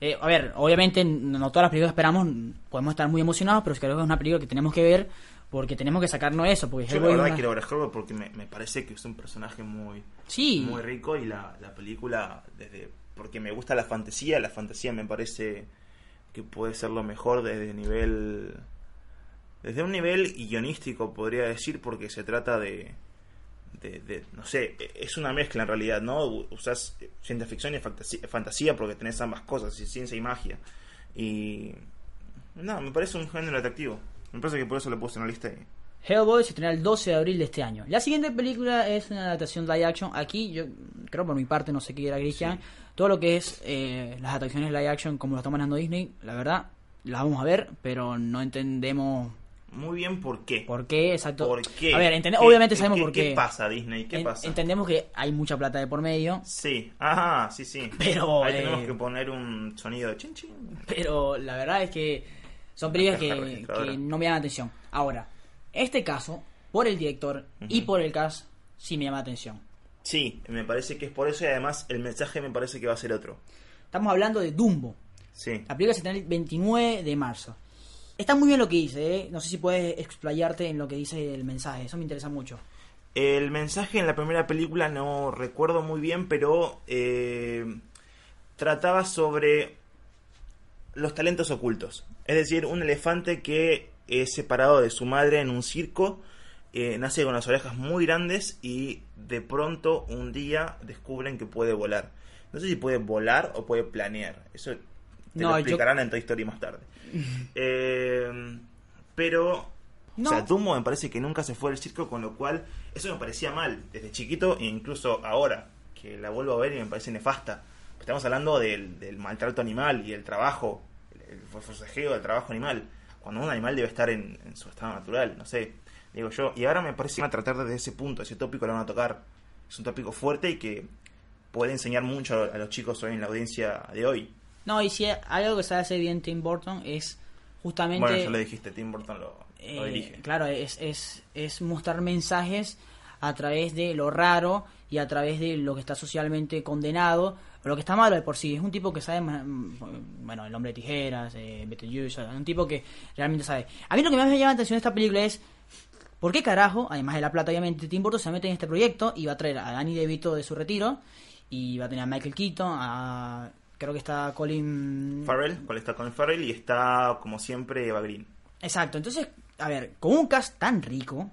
Eh, a ver, obviamente no todas las películas que esperamos podemos estar muy emocionados, pero creo que es una película que tenemos que ver porque tenemos que sacarnos eso. Porque Yo la verdad quiero ver a porque me, parece que es un personaje muy, sí. muy rico y la, la película, desde porque me gusta la fantasía, la fantasía me parece que puede ser lo mejor desde nivel desde un nivel guionístico podría decir porque se trata de, de, no sé es una mezcla en realidad no usas ciencia ficción y fantasía, porque tenés ambas cosas ciencia y magia y no me parece un género atractivo me parece que por eso lo puse en la lista Hellboy se estrenará el 12 de abril de este año. La siguiente película es una adaptación live action. Aquí, yo creo por mi parte, no sé qué era Christian. Todo lo que es eh, las adaptaciones live action, como lo está manejando Disney, la verdad, las vamos a ver, pero no entendemos. Muy bien, ¿por qué? ¿Por qué? Exacto. ¿Por qué? A ver, obviamente sabemos por qué. ¿Qué pasa, Disney? ¿Qué pasa? Entendemos que hay mucha plata de por medio. Sí, ajá, sí, sí. Pero. Ahí tenemos eh, que poner un sonido de chin chin. Pero la verdad es que son películas que, que no me dan atención. Ahora, este caso, por el director y por el cast, sí me llama atención. Sí, me parece que es por eso y además el mensaje me parece que va a ser otro. Estamos hablando de Dumbo. Sí. La película se estrena el 29 de marzo. Está muy bien lo que dice, ¿eh? No sé si puedes explayarte en lo que dice el mensaje, eso me interesa mucho. El mensaje en la primera película no recuerdo muy bien, pero eh, trataba sobre los talentos ocultos. Es decir, un elefante que es separado de su madre en un circo, eh, nace con las orejas muy grandes y de pronto un día descubren que puede volar. No sé si puede volar o puede planear. Eso te lo explicarán en Toy Story más tarde. Eh, pero... O sea, Dumbo me parece que nunca se fue del circo, con lo cual eso me parecía mal desde chiquito e incluso ahora, que la vuelvo a ver y me parece nefasta. Estamos hablando del, del maltrato animal y el trabajo, el forcejeo del trabajo animal cuando un animal debe estar en, su estado natural, no sé, digo yo. Y ahora me parece que van a tratar desde ese punto, ese tópico lo van a tocar. Es un tópico fuerte y que puede enseñar mucho a los chicos hoy en la audiencia de hoy. No, y si hay algo que se hace bien Tim Burton es justamente... Bueno, ya le dijiste, Tim Burton lo, eh, dirige. Claro, es, es, es mostrar mensajes a través de lo raro y a través de lo que está socialmente condenado lo que está malo de por sí. Es un tipo que sabe, bueno, el hombre de tijeras, eh, Beetlejuice, un tipo que realmente sabe. A mí lo que más me llama la atención de esta película es ¿Por qué carajo, además de la plata obviamente, Tim Burton se mete en este proyecto y va a traer a Danny DeVito de su retiro y va a tener a Michael Keaton, a creo que está Colin Farrell, está Colin Farrell y está como siempre Eva Green. Exacto, entonces, a ver, con un cast tan rico,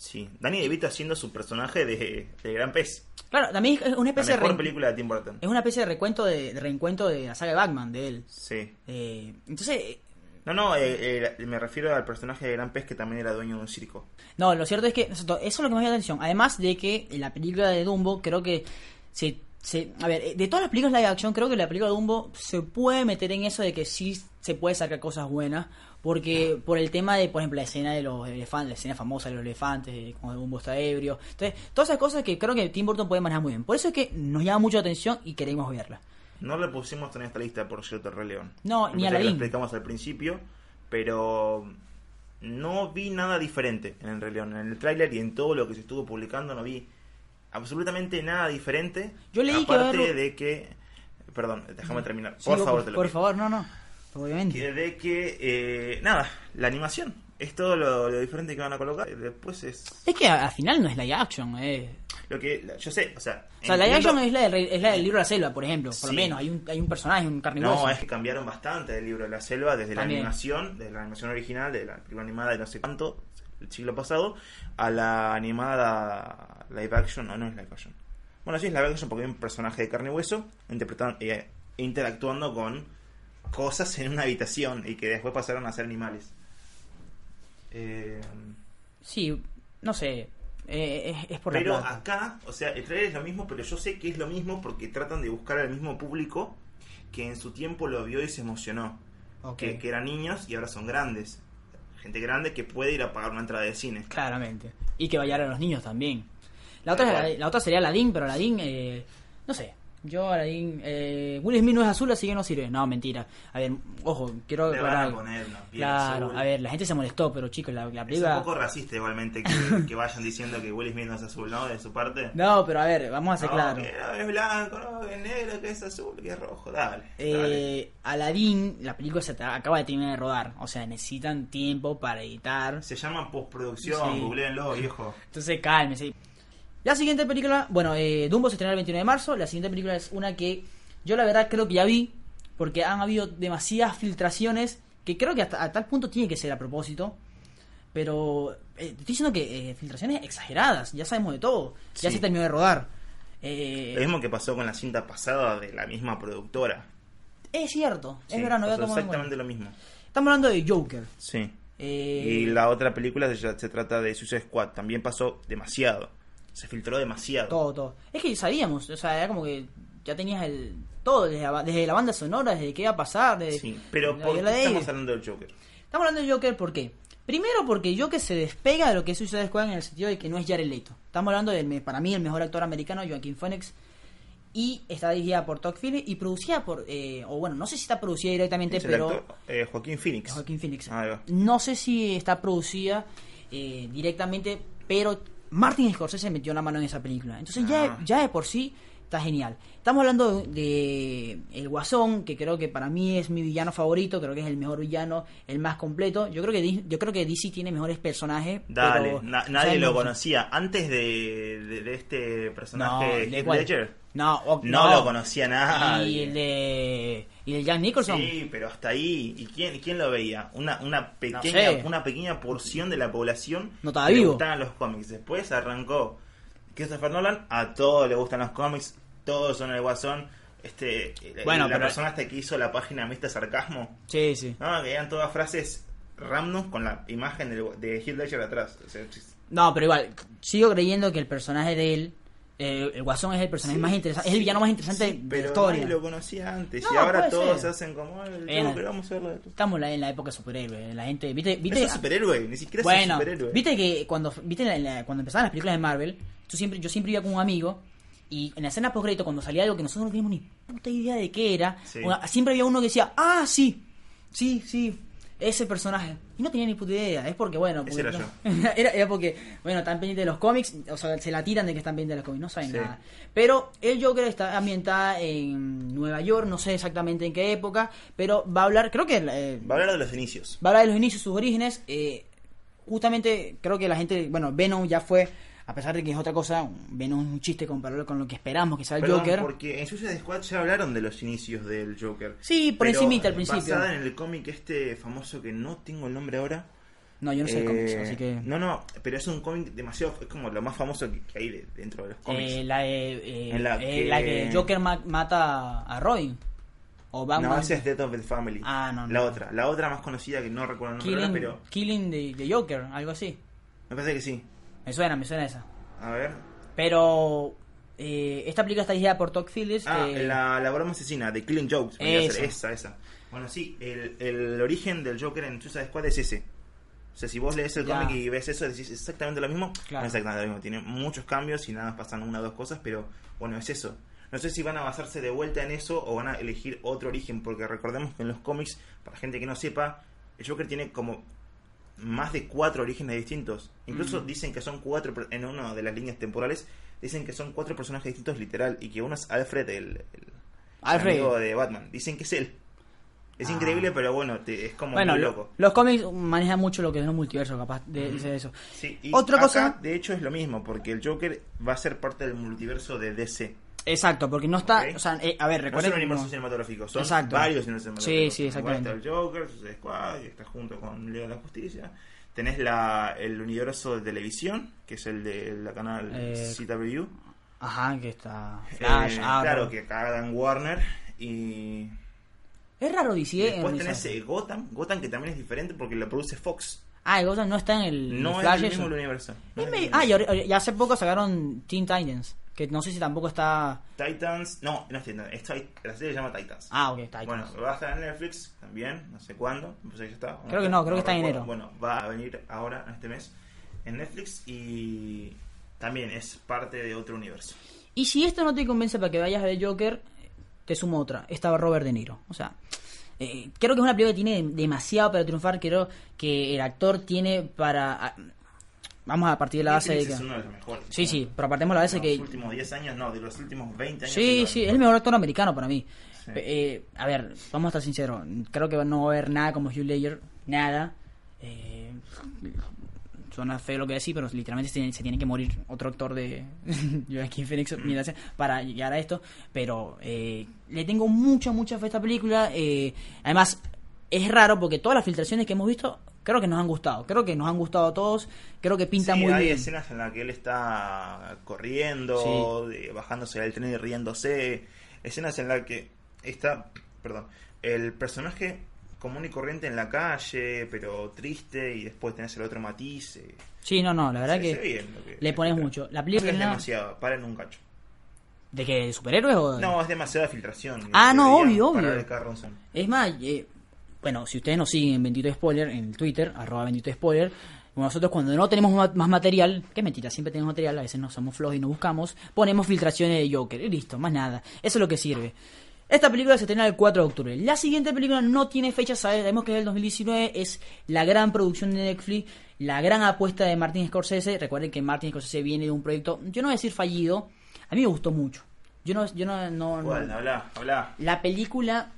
Sí, Danny DeVito haciendo su personaje de, de Gran Pez. Claro, también es una especie de. película de Tim Burton. Es una especie de recuento de, reencuentro de la saga de Batman de él. Sí. Eh, entonces. Eh, no, no, eh, me refiero al personaje de Gran Pez que también era dueño de un circo. No, lo cierto es que eso es lo que me llama la atención. Además de que la película de Dumbo creo que se, se, a ver, de todas las películas live action creo que la película de Dumbo se puede meter en eso de que sí se puede sacar cosas buenas porque por el tema de, por ejemplo, la escena de los elefantes, la escena famosa de los elefantes, como Dumbo está ebrio. Entonces, todas esas cosas que creo que Tim Burton puede manejar muy bien. Por eso es que nos llama mucho la atención y queremos verla. No le pusimos en esta lista, por cierto, el Rey León. No, ni a la Lo explicamos al principio, pero no vi nada diferente en el Rey León. En el tráiler y en todo lo que se estuvo publicando no vi absolutamente nada diferente. Yo leí aparte de que... Perdón, déjame terminar. Por favor, te lo Por favor, no, no obviamente. De que, eh, nada, la animación. Es todo lo, diferente que van a colocar. Después es. Es que al final no es live action. Eh. Lo que yo sé, o sea. O sea, la live action es la, del, es la del libro de la selva, por ejemplo. Por Sí. lo menos, hay un, hay un personaje, un carnívoro. No, es que cambiaron bastante del libro de la selva desde También. la animación, desde la animación original, de la película animada de no sé cuánto, el siglo pasado, a la animada live action, no, no es live action. Bueno, sí es live action porque hay un personaje de carne y hueso interpretando, eh, interactuando con cosas en una habitación y que después pasaron a ser animales. Eh, Sí, no sé. eh, es, es por pero la acá, o sea, el trailer es lo mismo, pero yo sé que es lo mismo porque tratan de buscar al mismo público que en su tiempo lo vio y se emocionó. Que, que eran niños y ahora son grandes. Gente grande que puede ir a pagar una entrada de cine. Claramente. Y que vayan a los niños también. La otra, la, otra sería Aladdin, pero Aladdin, eh, no sé. Yo, Aladdin, eh, Will Smith no es azul, así que no sirve. No, mentira. A ver, ojo, quiero aclarar algo. Claro, azul. a ver, la gente se molestó, pero chicos, la, la Es un película... poco racista igualmente que, que vayan diciendo que Will Smith no es azul, ¿no? De su parte. No, pero a ver, vamos a ser No, claros. que es blanco, no, que es negro, que es azul, que es rojo. Dale. dale. Eh, Aladdin, la película se acaba de terminar de rodar. O sea, necesitan tiempo para editar. Se llama postproducción, Sí. googleenlo, viejo. Entonces, cálmese. La siguiente película, bueno, eh, Dumbo se estrena el 29 de marzo. La siguiente película es una que yo la verdad creo que ya vi, porque han habido demasiadas filtraciones que creo que hasta a tal punto tiene que ser a propósito. Pero eh, estoy diciendo que eh, filtraciones exageradas, ya sabemos de todo. Ya se terminó de rodar. Eh, Lo mismo que pasó con la cinta pasada de la misma productora. es cierto, es verdad, no exactamente lo mismo. Estamos hablando de Joker. Sí. Eh, Y la otra película se, se trata de Suicide Squad. También pasó demasiado. Se filtró demasiado. Todo, todo. Es que sabíamos, o sea, era como que ya tenías el todo, desde la, desde la banda sonora, desde qué iba a pasar, desde Sí, pero ¿por qué estamos hablando del Joker? Estamos hablando de Joker, ¿por qué? Primero porque Joker se despega de lo que es Suicide Squad en el sentido de que no es Jared Leto. Estamos hablando del, para mí, el mejor actor americano, Joaquin Phoenix. Y está dirigida por Todd Phillips y producida por, eh, o bueno, no sé si está producida directamente, Es el pero... actor, eh, Joaquín Phoenix. Joaquin Phoenix. Va. No sé si está producida eh, directamente, pero Martin Scorsese metió la mano en esa película. Entonces ya, Ah. ya de por sí está genial. Estamos hablando de El Guasón, que creo que para mí es mi villano favorito, creo que es el mejor villano, el más completo. Yo creo que yo creo que DC tiene mejores personajes. Dale, pero na- nadie lo conocía. Antes de, de- de este No, personaje ¿de Heath cuál? Ledger, No, no, lo conocía nadie. Y el de y el Jack Nicholson. Sí, pero hasta ahí. ¿Y quién, quién lo veía? Una, una, pequeña, sé. una pequeña porción de la población No estaba que le vivo. gustaban los cómics. Después arrancó Christopher Nolan, a todos le gustan los cómics, todos son el guasón. Este, Bueno, la pero- persona hasta que hizo la página Mr. Sarcasmo, Sí, sí. no, que eran todas frases random con la imagen de, de Heath Ledger atrás. O sea, No, pero igual, sigo creyendo que el personaje de él, eh, el Guasón es el personaje Sí, más interesante, es el villano más interesante sí, de pero la historia. lo conocía antes No, y ahora todos se hacen como el vamos a verlo de Estamos en la, época superhéroe, la gente, viste, viste, superhéroe, ni siquiera bueno, superhéroe. viste que cuando, viste la- la- cuando empezaban las películas de Marvel, tú siempre, yo siempre iba con un amigo y en la escena post cuando salía algo que nosotros no teníamos ni puta idea de qué era, Sí. una- siempre había uno que decía, ah, sí, sí, sí, ese personaje. Y no tenía ni puta idea, es porque, bueno, Ese porque- era era, era porque, bueno, están pendientes de los cómics, o sea, se la tiran de que están pendientes de los cómics, no saben Sí. nada. Pero el Joker está ambientada en Nueva York, no sé exactamente en qué época, pero va a hablar, creo que... eh, Va a hablar de los inicios. va a hablar de los inicios, sus orígenes. eh, justamente creo que la gente, bueno, Venom ya fue, a pesar de que es otra cosa, Venom es un chiste comparado con lo que esperamos que sea el Perdón, Joker. porque en Suicide Squad ya hablaron de los inicios del Joker. Sí, por encimita al principio. Basada en el cómic este famoso que no tengo el nombre ahora. No, yo no sé Eh, cómics, así que... No, no, pero es un cómic demasiado. Es como lo más famoso que, que hay de- dentro de los cómics. Eh, la, de, eh, En la eh, que- la que Joker ma- mata a Robin. O Batman. no, esa es Death of the Family. Ah, no, La no. otra. La otra más conocida que no recuerdo el nombre ahora, Killing, pero. Killing de, de Joker, algo así. Me parece que sí. Me suena, me suena esa. A ver. Pero eh, esta película está dirigida por Todd Phillips. Ah, que- la, la broma asesina de Killing Jokes. Esa. Esa, esa. Bueno, sí, el, el origen del Joker en Suicide Squad es ese. O sea, si vos lees el cómic y ves eso, decís exactamente lo mismo. Claro. No exactamente lo mismo. Tiene muchos cambios y nada más pasan una o dos cosas, pero bueno, es eso. No sé si van a basarse de vuelta en eso o van a elegir otro origen, porque recordemos que en los cómics, para gente que no sepa, el Joker tiene como más de cuatro orígenes distintos. Incluso Mm. dicen que son cuatro, en una de las líneas temporales, dicen que son cuatro personajes distintos literal y que uno es Alfred, el, el Alfred. amigo de Batman. Dicen que es él. Es Ah. increíble, pero bueno, te- es como Bueno, muy lo- loco. los cómics manejan mucho lo que es los multiversos, capaz de de eso. Sí, y Otra acá, cosa- de hecho, es lo mismo, porque el Joker va a ser parte del multiverso de DC. Exacto, porque no está. Ok. O sea, eh, a ver, No recuerden. un universo como- cinematográfico, son Exacto. varios universos Sí, cinematográficos. sí, exactamente. Está el Joker, Suicide Squad, y está junto con Liga de la Justicia. Tenés la, el universo de televisión, que es el de la canal Eh, CW. Ajá, que está. Flash, Eh, claro, que acá dan Warner. Y Es raro DC. y después en tenés esa- eh, Gotham. Gotham que también es diferente porque lo produce Fox. Ah, el Gotham no está en el. No Flash es el mismo universo. No Es es el Ah, y, y hace poco sacaron Teen Titans. Que no sé si tampoco está. Titans. No, no es Titans. es Tit- la serie se llama Titans. Ah, ok, Titans. Bueno, va a estar en Netflix también, no sé cuándo, no sé si está. Creo que no, creo que está en enero. Bueno, va a venir ahora, en este mes, en Netflix y también es parte de otro universo. Y si esto no te convence para que vayas a ver Joker, te sumo otra. Estaba Robert De Niro. O sea, eh, creo que es una película que tiene demasiado para triunfar. Creo que el actor tiene para. Vamos a partir de la base de que. es uno de los mejores. Sí, sí, pero apartemos la base de que. los últimos 10 años, no, de los últimos 20 años. Sí, sí, es el mejor actor americano para mí. Sí. Eh, a ver, vamos a estar sinceros. Creo que no va a haber nada como Hugh Ledger. Nada. Eh, suena feo lo que decir, pero literalmente se tiene, se tiene que morir otro actor de Joaquin Phoenix Mm. para llegar a esto. Pero eh, le tengo mucha, mucha fe a esta película. Eh, además, es raro porque todas las filtraciones que hemos visto creo que nos han gustado. Creo que nos han gustado a todos. Creo que pinta Sí, muy hay bien. escenas en las que él está corriendo, bajándose del tren y riéndose. Escenas en las que está, perdón, el personaje común y corriente en la calle, pero triste, y después tenés el otro matiz. eh, Sí, no, no, la verdad se- que se le pones mucho. La película es no- demasiado, paren un cacho. ¿De qué? ¿De superhéroes o...? No, es demasiada filtración. Ah, no, obvio, obvio. Es más, eh, bueno, si ustedes nos siguen en Bendito Spoiler, en el Twitter, arroba Bendito Spoiler, nosotros cuando no tenemos más material, que mentira, siempre tenemos material, a veces no somos flojos y no buscamos, ponemos filtraciones de Joker y listo, más nada. Eso es lo que sirve. Esta película se estrena el 4 de octubre. La siguiente película no tiene fecha, sabemos que es del 2019, es la gran producción de Netflix, la gran apuesta de Martin Scorsese. Recuerden que Martin Scorsese viene de un proyecto, yo no voy a decir fallido, a mí me gustó mucho. Yo no, yo no, no- Habla, habla. la película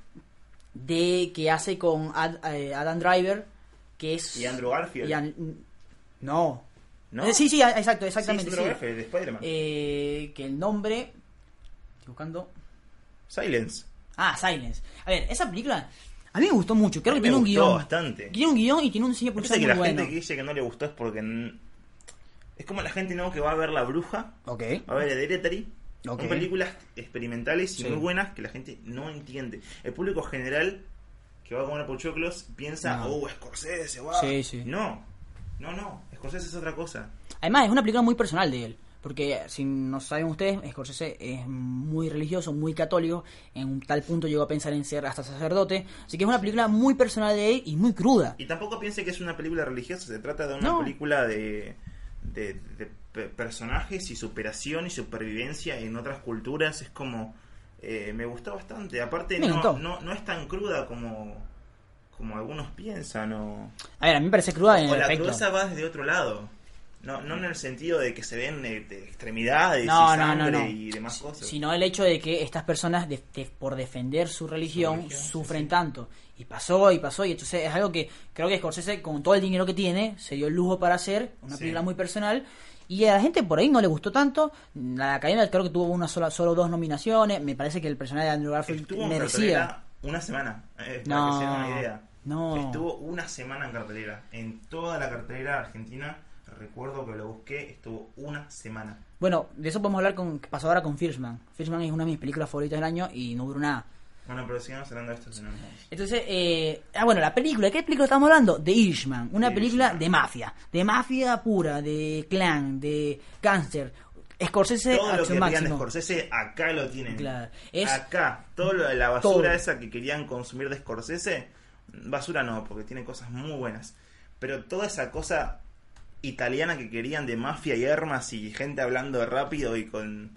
de que hace con Ad- eh, Adam Driver, que es... ¿Y Andrew Garfield? y An- no. ¿No? Eh, sí, sí, exacto, exactamente. Sí, sí. Andrew Garfield, de Spider-Man. Eh, que el nombre... Estoy buscando... Silence. Ah, Silence. A ver, esa película a mí me gustó mucho. Creo que tiene un guion. bastante. Tiene un guion y tiene un Pasa producción que la bueno. gente que dice que no le gustó es porque... Es como la gente no que va a ver La Bruja, Ok. va a ver Hereditary. Ok. Son películas experimentales y Sí. muy buenas que la gente no entiende. El público general que va a comer pochoclos piensa, No. oh, Scorsese, wow. Sí, sí. No, no, no. Scorsese es otra cosa. Además, es una película muy personal de él. Porque, si no saben ustedes, Scorsese es muy religioso, muy católico. En un tal punto llegó a pensar en ser hasta sacerdote. Así que es una película muy personal de él y muy cruda. Y tampoco piense que es una película religiosa, se trata de una No. película de, de, de pe- personajes y superación y supervivencia en otras culturas. Es como... eh, me gustó bastante. Aparte, no, no, no es tan cruda como, como algunos piensan. O, A ver, a mí me parece cruda en o el la efecto. crudeza va desde otro lado. No, no en el sentido de que se ven eh, de extremidades No, y no, no, sangre no. y demás cosas. Sino el hecho de que estas personas, de- de- por defender su religión, sufren sí. tanto. Y pasó, y pasó, y entonces es algo que creo que Scorsese, con todo el dinero que tiene, se dio el lujo para hacer, una Sí. película muy personal. Y a la gente por ahí no le gustó tanto. La academia creo que tuvo una sola, solo dos nominaciones. Me parece que el personaje de Andrew Garfield Estuvo merecía. una semana, eh, para No, que se den una idea. no. Estuvo una semana en cartelera. En toda la cartelera argentina, recuerdo que lo busqué, estuvo una semana. Bueno, de eso podemos hablar con pasó ahora con Firstman. Firstman es una de mis películas favoritas del año y no duró nada. Bueno, pero sigamos hablando de esto. si no. Entonces, eh, ah, bueno, la película, ¿de qué película estamos hablando? De Irishman, una película de mafia, de mafia pura, de clan, de cáncer. Scorsese Todo lo que querían de máximo. Scorsese, acá lo tienen. Claro. Es- Acá, todo lo de la basura Todo. esa que querían consumir de Scorsese, basura no, porque tiene cosas muy buenas. Pero toda esa cosa italiana que querían de mafia y armas y gente hablando rápido y con,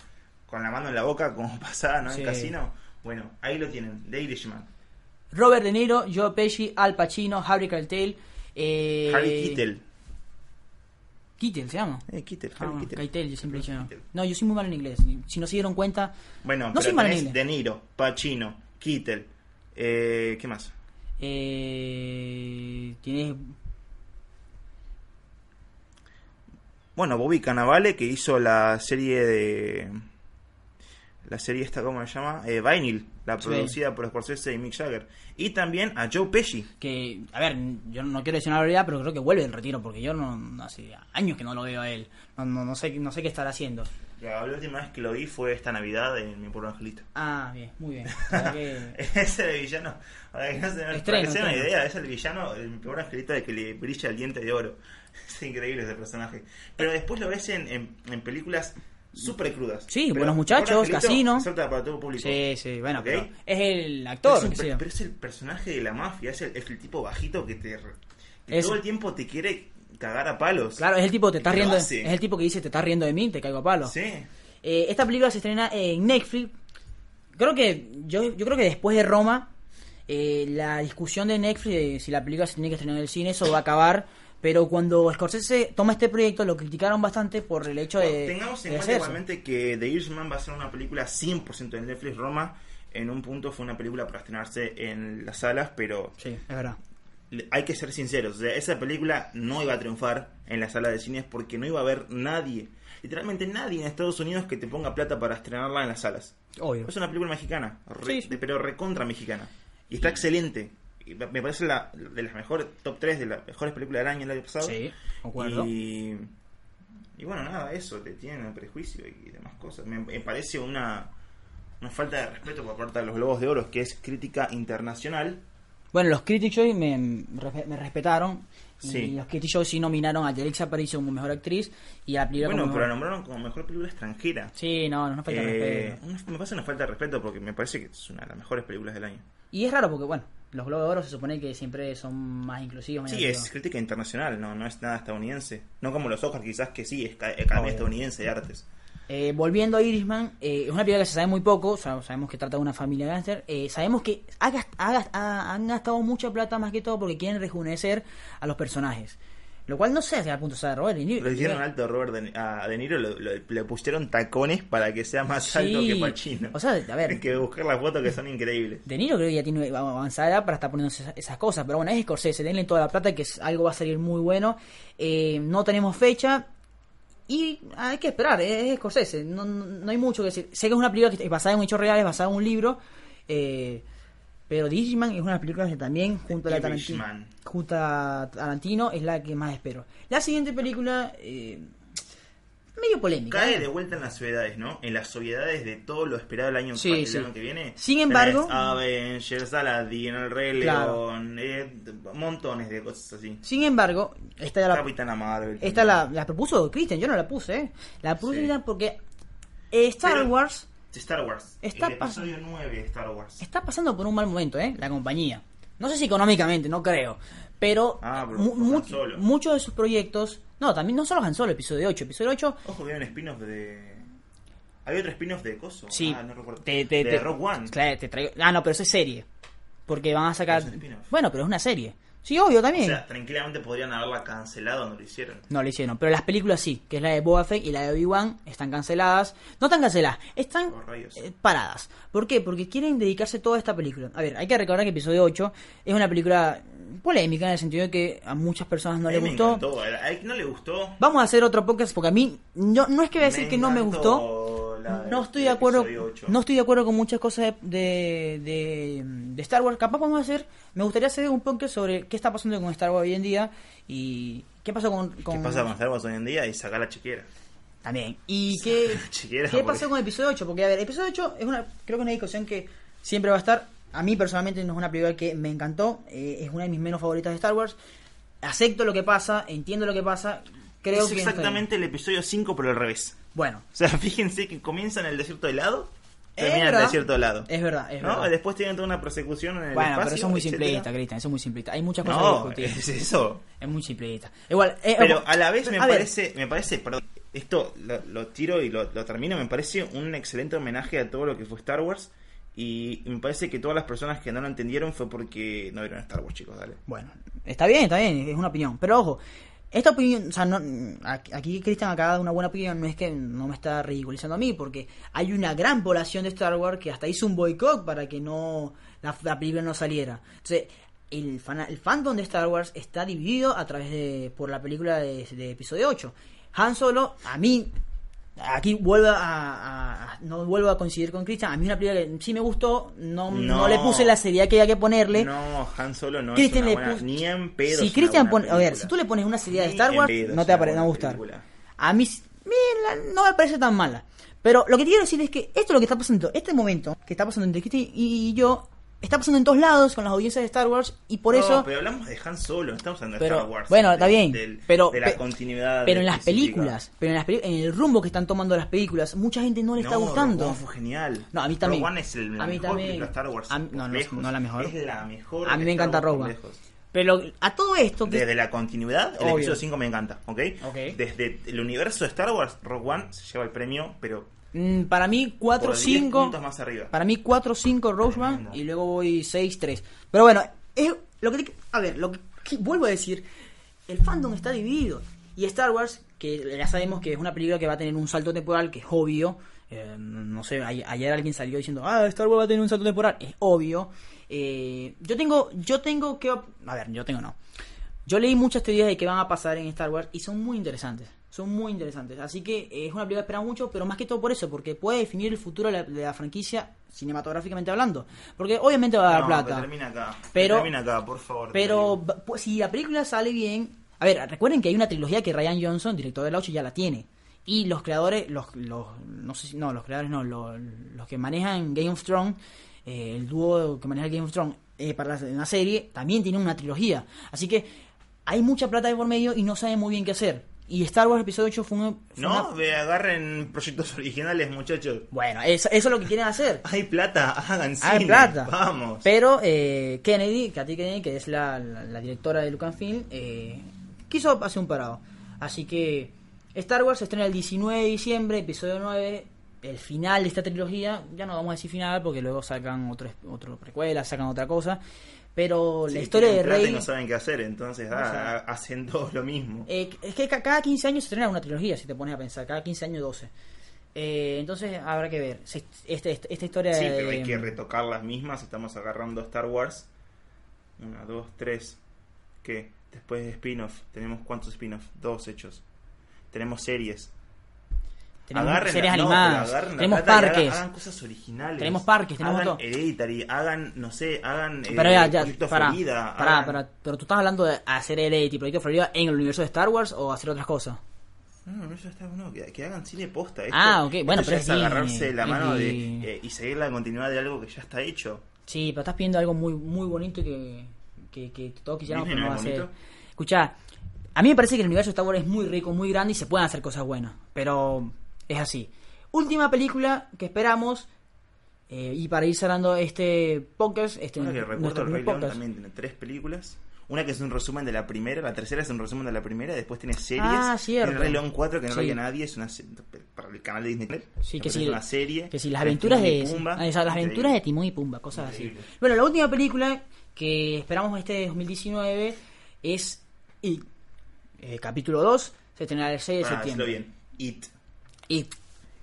con la mano en la boca, como pasaba ¿no? Sí. en casino, bueno, ahí lo tienen, The Irishman. Robert De Niro, Joe Pesci, Al Pacino, Harry Keitel, eh, Harry Kittel. Kittel se llama. Eh, Kittel, Ah, Harry Kittel. Keitel, yo siempre he dicho. No, yo soy muy mal en inglés. Si no se dieron cuenta, Bueno, No pero soy mal en inglés. De Niro, Pacino, Kittel, eh, ¿qué más? Eh, tienes Bueno, Bobby Cannavale, que hizo la serie de. La serie esta, ¿cómo se llama? Eh, Vinyl, la Sí. producida por Scorsese y Mick Jagger. Y también a Joe Pesci. que, a ver, yo no quiero decir una realidad, pero creo que vuelve del retiro, porque yo no, hace años que no lo veo a él. No, no, no sé, no sé qué estará haciendo. La, última vez que lo vi fue esta Navidad en Mi Pobre Angelito. Ah, bien, muy bien. Que- es el villano. Para que no se Estreno, den una idea, es el villano, el Mi Pobre Angelito, de que le brilla el diente de oro. Es increíble ese personaje. Pero después lo ves en, en, en películas súper crudas. Sí, Pero Buenos Muchachos, Casino. para todo público. sí, sí, bueno, ¿Ok? pero es el Pero actor. es, un pero es el personaje de la mafia, es el, es el tipo bajito que te que todo el tiempo te quiere cagar a palos. Claro, es el tipo que te lo riendo, es el tipo que dice te estás riendo de mí, te caigo a palo. Sí. Eh, esta película se estrena en Netflix. Creo que yo, yo creo que después de Roma, eh, la discusión de Netflix de si la película se tiene que estrenar en el cine, eso va a acabar. Pero cuando Scorsese toma este proyecto, lo criticaron bastante por el hecho de. Tengamos en de cuenta igualmente que The Irishman va a ser una película 100% de Netflix. Roma en un punto fue una película para estrenarse en las salas, pero Sí, es verdad. hay que ser sinceros. O sea, esa película no iba a triunfar en la sala de cines porque no iba a haber nadie, literalmente nadie en Estados Unidos que te ponga plata para estrenarla en las salas. Obvio. Es una película mexicana, re- Sí, pero recontra mexicana. Y está excelente. Y me parece la, de las mejores, top 3 de las mejores películas del año el año pasado. Sí, concuerdo. Y, y bueno, nada, eso, te tienen prejuicio y demás cosas. Me, me parece una, una falta de respeto por parte de los Globos de Oro, que es crítica internacional. Bueno, los Critics hoy me, me respetaron. Y Sí. los Critics hoy sí nominaron a Yelix Aparicio como mejor actriz y a la película Bueno, como pero la nombraron como mejor película extranjera. Sí, no, no, no falta Eh, respeto. me parece una falta de respeto porque me parece que es una de las mejores películas del año. Y es raro porque, bueno, los Globos de Oro se supone que siempre son más inclusivos. Sí, es crítica internacional, no, no es nada estadounidense. No como los Oscars, quizás que sí, es ca- Academia. Estadounidense de Artes. Eh, volviendo a Irishman, eh, es una película que se sabe muy poco, o sea, sabemos que trata de una familia gánster, eh, sabemos que ha gast- ha gast- ha- han gastado mucha plata más que todo porque quieren rejuvenecer a los personajes. Lo cual no sé hasta qué punto sea de Robert De Niro. Lo hicieron alto a Robert de, a De Niro, lo- lo- le pusieron tacones para que sea más alto que Pacino. o sea, a ver. Hay que buscar las fotos que son increíbles. De Niro creo que ya tiene avanzada edad para estar poniendo esas, cosas, pero bueno, es Scorsese, denle toda la plata que es- algo va a salir muy bueno. Eh, no tenemos fecha y hay que esperar, eh, es Scorsese, no, no, no hay mucho que decir. Sé que es una película que es basada en hechos reales, basada en un libro, eh, pero The Irishman es una película que también, junto a la Tarantino, junto a Tarantino, es la que más espero. La siguiente película, eh, medio polémica. Cae ¿eh? de vuelta en las obviedades, ¿no? En las obviedades de todo lo esperado el año, Sí, el sí. año que viene. Sin embargo- Avengers, Aladdin, El Rey Claro. León, eh, montones de cosas así. Sin embargo, esta ya la, Capitana Marvel. Esta la, la propuso Christian, yo no la puse, ¿eh? La propuso Sí. Porque eh, Star Pero- Wars Star Wars. Está el episodio 9 de Star Wars. está pasando por un mal momento, ¿eh? La compañía. No sé si económicamente, no creo. Pero, Ah, pero mu- por mu- Han Solo. muchos de sus proyectos... No, también no solo Han Solo, episodio 8. Episodio 8... Ojo hay un spin-off de... Hay otro spin-off de Coso. Sí, Ah, no recuerdo. te, te, de te- Rock One. Claro, te traigo- Ah, no, pero eso es serie. Porque van a sacar... Bueno, pero es una serie. Sí, obvio, O también. sea, tranquilamente podrían haberla cancelado, no lo hicieron. No lo hicieron, pero las películas sí, que es la de Boba Fett y la de Obi-Wan, están canceladas. No están canceladas, están Oh, eh, paradas. ¿Por qué? Porque quieren dedicarse toda esta película. A ver, hay que recordar que episodio 8 es una película polémica en el sentido de que a muchas personas no le me gustó. encantó. A no le gustó. Vamos a hacer otro podcast porque a mí no, no es que voy a decir que no me gustó. No estoy el de acuerdo, no estoy de acuerdo con muchas cosas de, de, de Star Wars. Capaz vamos a hacer, me gustaría hacer un podcast sobre qué está pasando con Star Wars hoy en día y qué pasó con, con ¿Qué pasa con Star Wars hoy en día? Y sacar la chiquera. también. ¿Y qué, Chiquera, qué porque- pasó con el episodio 8? Porque, a ver, el episodio 8 es una, creo que es una discusión que siempre va a estar. A mí personalmente no es una película que me encantó, eh, es una de mis menos favoritas de Star Wars. Acepto lo que pasa, entiendo lo que pasa, creo es que... exactamente el episodio 5, pero al revés. Bueno, O sea, fíjense que comienza en el desierto helado, Es termina en el desierto helado. es verdad, es ¿no? verdad. Después tienen toda una persecución en el Bueno, espacio. pero eso es muy simplista, Cristian, eso es muy simplista. Hay muchas cosas No, que discutir. es eso. Es muy simplista. Igual, eh, Pero a la vez me ver, parece, me parece, perdón, esto lo, lo tiro y lo, lo termino, me parece un excelente homenaje a todo lo que fue Star Wars. Y me parece que todas las personas que no lo entendieron fue porque no vieron Star Wars, chicos, dale. Bueno, está bien, está bien, es una opinión. Pero ojo, esta opinión, o sea, no, aquí Cristian acaba de una buena opinión, no es que no me está ridiculizando a mí, porque hay una gran población de Star Wars que hasta hizo un boicot para que no la, la película no saliera. Entonces, el, fan, el fandom de Star Wars está dividido a través de por la película de, de episodio 8. Han Solo, a mí, aquí vuelvo a, a- a- no vuelvo a coincidir con Christian, a mí una película que sí me gustó, no, no. No. le puse la seriedad que había que ponerle. No, Han Solo no Christian es una le buena, ni en pedo. si Christian pone, a ver, si tú le pones una seriedad de Star Wars, pedo no te va a gustar. película. A mí mira, no me parece tan mala. Pero lo que te quiero decir es que esto es lo que está pasando, este momento que está pasando entre Christian y yo, está pasando en todos lados con las audiencias de Star Wars y por No, eso pero hablamos de Han Solo, no estamos hablando de pero Star Wars. bueno de- está bien del- pero de la pe- continuidad. pero en las películas pero en las en el rumbo que están tomando las películas mucha gente no le está No, gustando Rogue One fue genial. No, a mí también. Rogue One es el, la A mí mejor también. película de Star Wars. A no, no, no la mejor. Es la mejor. a mí me encanta Rogue One pero a todo esto que Desde la continuidad, el Obvio. episodio 5 me encanta, ¿ok? Ok. Desde el universo de Star Wars, Rogue One se lleva el premio, pero para mí 4 por 10 5 puntos más arriba. Para mí 4 5 Roseman y luego voy 6 3. Pero bueno, es lo que a ver, lo que, que vuelvo a decir, el fandom está dividido y Star Wars que ya sabemos que es una película que va a tener un salto temporal que es obvio. eh, no sé, ayer alguien salió diciendo, "Ah, Star Wars va a tener un salto temporal." Es obvio. Eh, yo tengo yo tengo que a ver, yo tengo no. Yo leí muchas teorías de que van a pasar en Star Wars y son muy interesantes. Son muy interesantes. Así que eh, es una película que esperamos mucho, pero más que todo por eso, porque puede definir el futuro de la, de la franquicia cinematográficamente hablando. Porque obviamente va a dar No, plata. termina acá. Pero- termina acá, por favor. Pero ba- pues, si la película sale bien... A ver, recuerden que hay una trilogía que Ryan Johnson, director de la 8, ya la tiene. Y los creadores, los, los no sé si, no, los creadores no, los, los que manejan Game of Thrones, eh, el dúo que maneja Game of Thrones eh, para la, una serie, también tienen una trilogía. Así que hay mucha plata de por medio y no saben muy bien qué hacer. Y Star Wars Episodio 8 fue, un- fue No, una- agarren proyectos originales, muchachos. Bueno, eso, eso es lo que quieren hacer. Hay plata, hagan cine. Hay plata. Vamos. Pero eh, Kennedy, Katy Kennedy, que es la, la, la directora de Lucasfilm, eh, quiso hacer un parado. Así que Star Wars se estrena el 19 de diciembre, episodio 9, el final de esta trilogía. Ya no vamos a decir final porque luego sacan otro, otro precuela, sacan otra cosa. Pero la Sí, historia de Rey... no saben qué hacer, entonces ah, O sea- hacen todos lo mismo. Eh, es que ca- cada 15 años se estrena una trilogía, si te pones a pensar. Cada 15 años 12. Eh, entonces habrá que ver. Este, este- esta historia Sí, de... pero hay que retocar las mismas. Estamos agarrando Star Wars. Una, dos, tres. ¿Qué? Después de spin-off. ¿Tenemos cuántos spin-off? Dos hechos. Tenemos series. Tenemos Agarren series no, tenemos plata parques. Hagan, hagan cosas originales. Tenemos parques, tenemos hagan todo. Hereditary, hagan, no sé, hagan eh, Pero ya, ya, Proyecto pará, Florida. hagan- pará, pero tú estás hablando de hacer el y Proyecto Florida en el universo de Star Wars o hacer otras cosas. No, no, eso está bueno, que, que hagan cine posta. Esto, Ah, ok, bueno, pero es es agarrarse la mano de, eh, y seguir la continuidad de algo que ya está hecho. Sí, pero estás pidiendo algo muy muy bonito y que, que, que todos quisiéramos, pero no va a ser. Escucha, a mí me parece que el universo de Star Wars es muy rico, muy grande y se pueden hacer cosas buenas, pero es así. Última película que esperamos, eh, y para ir cerrando este podcast, este Ahora que recuerdo, el Rey León también tiene tres películas. Una que es un resumen de la primera, la tercera es un resumen de la primera, después tiene series. Ah, cierto. Tiene Rey León 4 que no Sí. lo veía nadie, es una para el canal de Disney. Sí, que sí, es una serie. que sí, las aventuras de Pumba. ah, las aventuras de. Timón y Pumba, cosas Increíble. así. Bueno, la última película que esperamos este 2019 es It, eh, capítulo 2, se estrenará el 6 de Pará, septiembre. bien. It. It,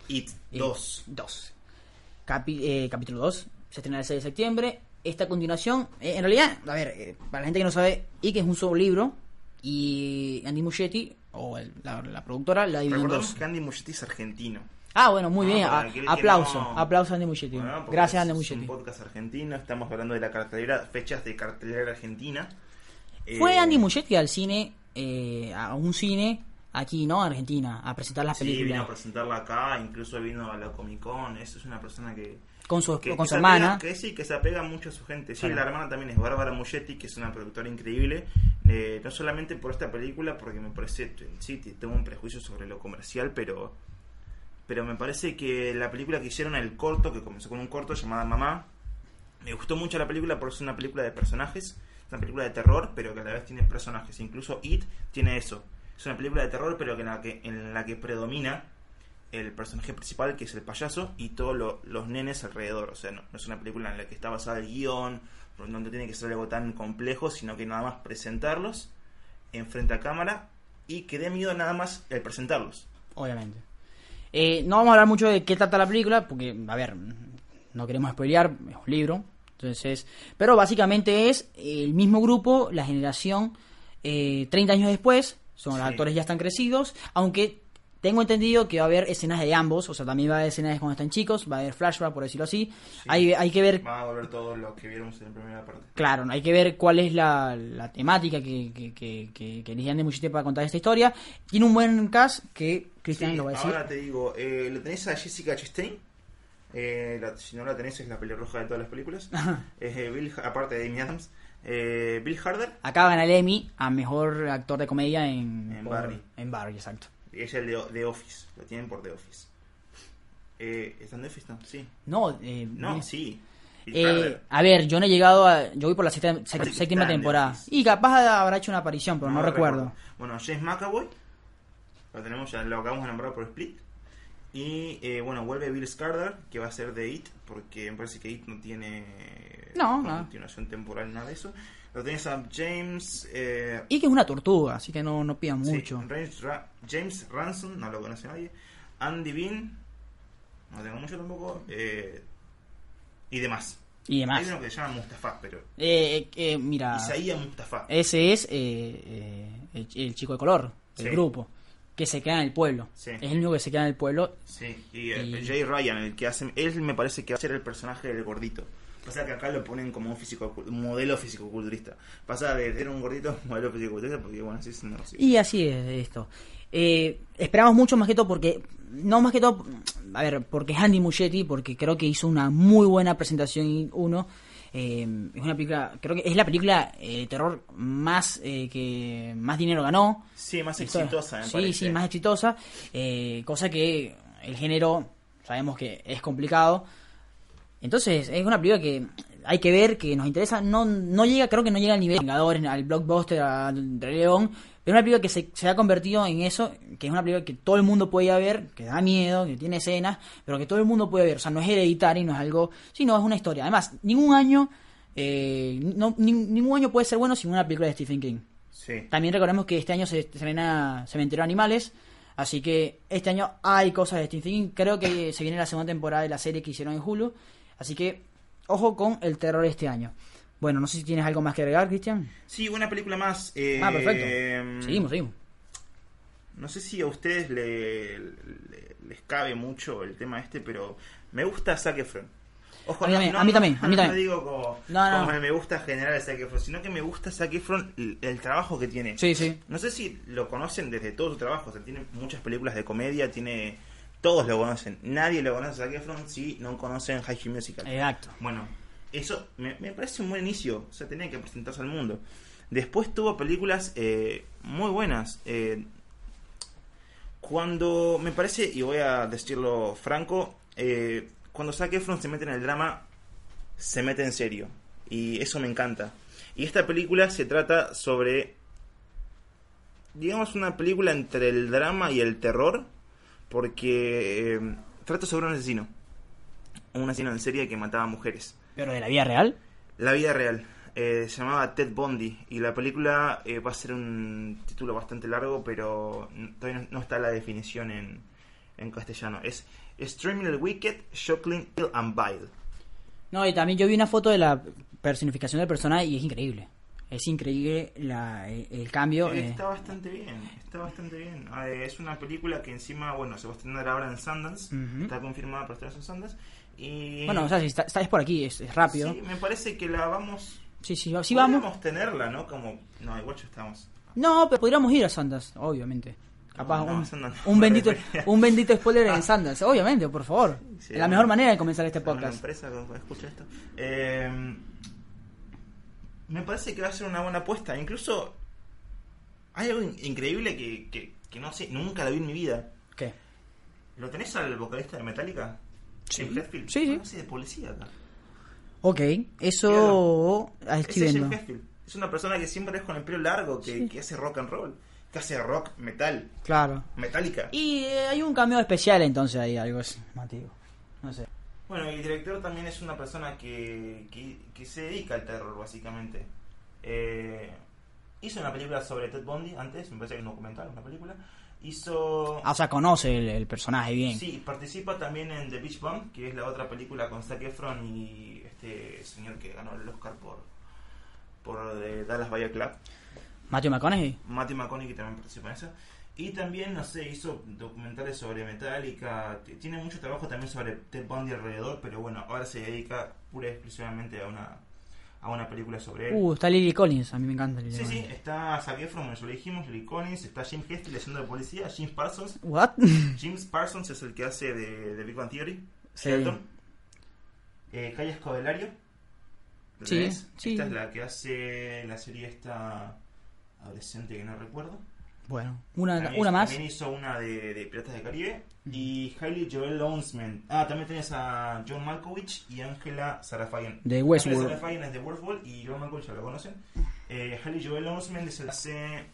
It. It 2. 2. Capi- eh, capítulo 2 se estrenará el 6 de septiembre. Esta continuación, eh, en realidad, a ver, eh, para la gente que no sabe, It es un solo libro y Andy Muschietti, o el- la, la productora, la dividió en dos. que Andy Muschietti es argentino. Ah, bueno, muy Ah, bien. a- aplauso, no- aplauso a Andy Muschietti. Bueno, Gracias, es Andy un Muschietti. podcast argentino, estamos hablando de la cartelera, fechas de cartelera argentina. Fue Eh, Andy Muschietti al cine, eh, a un cine aquí, ¿no? Argentina, a presentar las Sí, vino a películas presentarla acá, incluso vino a la Comic Con. Eso es una persona que. con su, que- con que su hermana. apega- que sí, que se apega mucho a su gente. Sí, Claro. la hermana también es Bárbara Muschetti, que es una productora increíble. eh, no solamente por esta película, porque me parece. Sí, tengo un prejuicio sobre lo comercial, pero. Pero me parece que la película que hicieron, el corto, que comenzó con un corto llamada Mamá, me gustó mucho la película porque es una película de personajes, es una película de terror, pero que a la vez tiene personajes. Incluso It tiene eso. Es una película de terror, pero en la que, en la que predomina el personaje principal, que es el payaso, y todos lo- los nenes alrededor. O sea, no, es una película en la que está basada el guion, donde tiene que ser algo tan complejo, sino que nada más presentarlos en frente a cámara y que dé miedo nada más el presentarlos. Obviamente. Eh, no vamos a hablar mucho de qué trata la película, porque, a ver, no queremos spoilear, es un libro. Entonces, pero básicamente es el mismo grupo, la generación eh, 30 años después, son los Sí. actores ya están crecidos, aunque tengo entendido que va a haber escenas de ambos, o sea, también va a haber escenas de cuando están chicos, va a haber flashback, por decirlo así. Hay, hay que ver Van a volver todos los que vieron en la primera parte. Claro, hay que ver cuál es la, la temática que, que, que, que, que elijan de mucho tiempo para contar esta historia. Tiene un buen cast que Cristian Sí, lo va a decir. ahora te digo, eh, ¿lo tenés a Jessica Chastain? Eh, la- si no la tenés es la pelirroja de todas las películas. Es, eh, Bill, aparte de Amy Adams. Eh, Bill Harder, Acá gana el Emmy a mejor actor de comedia en, En por- Barry. En Barry, exacto. es el de The Office. Lo tienen por The Office. Eh, ¿Está en The Office? No, sí. No, eh, No, sí. Eh, a ver, yo no he llegado a. Yo voy por la que séptima temporada. Y capaz habrá hecho una aparición, pero no, recuerdo. Bueno, James McAvoy. Lo tenemos, ya lo acabamos de nombrar por Split. Y eh, bueno, vuelve Bill Skarsgård, que va a ser de It, porque me parece que It no tiene No, continuación temporal, nada de eso. Lo tenés a James. Eh, Y que es una tortuga, así que no, no pidan sí, mucho. James, Ra- James Ransom, no lo conoce nadie. Andy Bean, no tengo mucho tampoco. eh, y demás. Y demás. Hay uno que se llama Mustafa, pero. Eh, eh, mira, Isaías Mustafa. ese es eh, eh, el, el chico de color del Sí. grupo, que se queda en el pueblo. Sí. Es el único que se queda en el pueblo. Sí, y, eh, Y- Jay Ryan, el que hace. Él me parece que va a ser el personaje del gordito. Pasa que acá lo ponen como un físico un modelo físico-culturista. Pasa de ser un gordito a un modelo físico-culturista porque, bueno, así es un negocio. Y así es esto. Eh, esperamos mucho más que todo porque, no más que todo, a ver, porque es Andy Muschietti, porque creo que hizo una muy buena presentación uno. Eh, es una película, creo que es la película eh, de terror más eh, que más dinero ganó. Sí, más exitosa, me sí, parece. sí, más exitosa. eh, cosa que el género sabemos que es complicado. Entonces, es una película que hay que ver, que nos interesa. No, no llega, creo que no llega al nivel de Vengadores, al blockbuster, al León. Pero es una película que se, se ha convertido en eso, que es una película que todo el mundo puede ir a ver, que da miedo, que tiene escenas, pero que todo el mundo puede ver. O sea, no es hereditario, no es algo, sino es una historia. Además, ningún año, eh, no, ni- ningún año puede ser bueno sin una película de Stephen King. Sí. También recordemos que este año se estrena Cementerio de Animales, así que este año hay cosas de Stephen King. Creo que se viene la segunda temporada de la serie que hicieron en Hulu, así que ojo con el terror este año. Bueno, no sé si tienes algo más que agregar, Cristian. Sí, una película más. eh, Ah, perfecto. Seguimos, seguimos. No sé si a ustedes le- le- les cabe mucho el tema este, pero me gusta Zac Efron. Ojo, A mí también, a mí también, a mí no también. digo como, No, no. como me gusta general Zac Efron, sino que me gusta Zac Efron el, el trabajo que tiene. Sí, sí. No sé si lo conocen desde todo su trabajo, o sea, tiene muchas películas de comedia, tiene... Todos lo conocen. Nadie lo conoce a Zac Efron si no conocen High Musical. Exacto. Bueno, eso me, parece un buen inicio. O sea, tenía que presentarse al mundo. Después tuvo películas eh, muy buenas. eh, cuando me parece, y voy a decirlo franco, eh, cuando Zac Efron se mete en el drama, se mete en serio. Y eso me encanta. Y esta película se trata sobre, digamos, una película entre el drama y el terror, porque trata sobre un asesino. Un asesino en serie que mataba mujeres. Pero de la vida real. La vida real. Eh, se llamaba Ted Bundy y la película eh, va a ser un título bastante largo, pero todavía no, no está la definición en, en castellano. Es Extremely Wicked, Shocking, Ill and Vile. No, y también yo vi una foto de la personificación del personaje y es increíble. Es increíble la, el, el cambio. Eh, eh. Está bastante bien, está bastante bien. Ah, eh, es una película que encima, bueno, se va a estrenar ahora en Sundance. Ujú. Está confirmada para estrenarse en Sundance. Y Bueno, o sea, si está, está- es por aquí, es, es rápido. Sí, me parece que la vamos... Sí, sí, sí vamos. podríamos tenerla, ¿no? Como... No, igual ya estamos... No, pero podríamos ir a Sandas, obviamente. Capaz No, no, un, bendito un bendito spoiler en Sandas, obviamente, por favor. Sí, la mejor manera de comenzar este podcast. empresa escucha esto. Eh, me parece que va a ser una buena apuesta. Incluso hay algo in- increíble que, que, que no sé, nunca lo vi en mi vida. ¿Qué? ¿Lo tenés al vocalista de Metallica? Sí. Sí, sí. No sé, de policía acá. Ok, eso ah, estoy es viendo. Es una persona que siempre es con el pelo largo, que, Sí. que hace rock and roll, que hace rock metal, Claro. metálica. Y eh, hay un cameo especial entonces ahí, algo así, Mativo. No sé. Bueno, el director también es una persona que, que, que se dedica al terror, básicamente. Eh, Hizo una película sobre Ted Bundy antes, me parece que es un documental, una película. Hizo... Ah, o sea, conoce el, el personaje bien. Sí, participa también en The Beach Bum, que es la otra película con Zac Efron y este señor que ganó el Oscar por, por The Dallas Vaya Club. Matthew McConaughey. Matthew McConaughey también participa en esa. Y también, no sé, hizo documentales sobre Metallica. Tiene mucho trabajo también sobre Ted Bundy alrededor, pero bueno, ahora se dedica pura y exclusivamente a una, a una película sobre él. Uh, está Lily Collins, a mí me encanta Lily Sí, sí, Collins. está Zac Efron, ya lo dijimos, Lily Collins, está Jim Hestley haciendo de policía, James Parsons. ¿What? James Parsons es el que hace de, de Big Bang Theory. Sí. Eh, Kaya Scodelario. ¿lo Sí, sí. Esta es la que hace la serie esta adolescente que no recuerdo. Bueno, una, También una más. También hizo una de, de Piratas del Caribe. Y Hailey Joel Osment. Ah, también tenés a John Malkovich y Angela Sarafayan. De Angela Westworld. Sarafayan es de Westworld y John Malkovich ya lo conocen. Eh, Hailey Joel Osment es el hace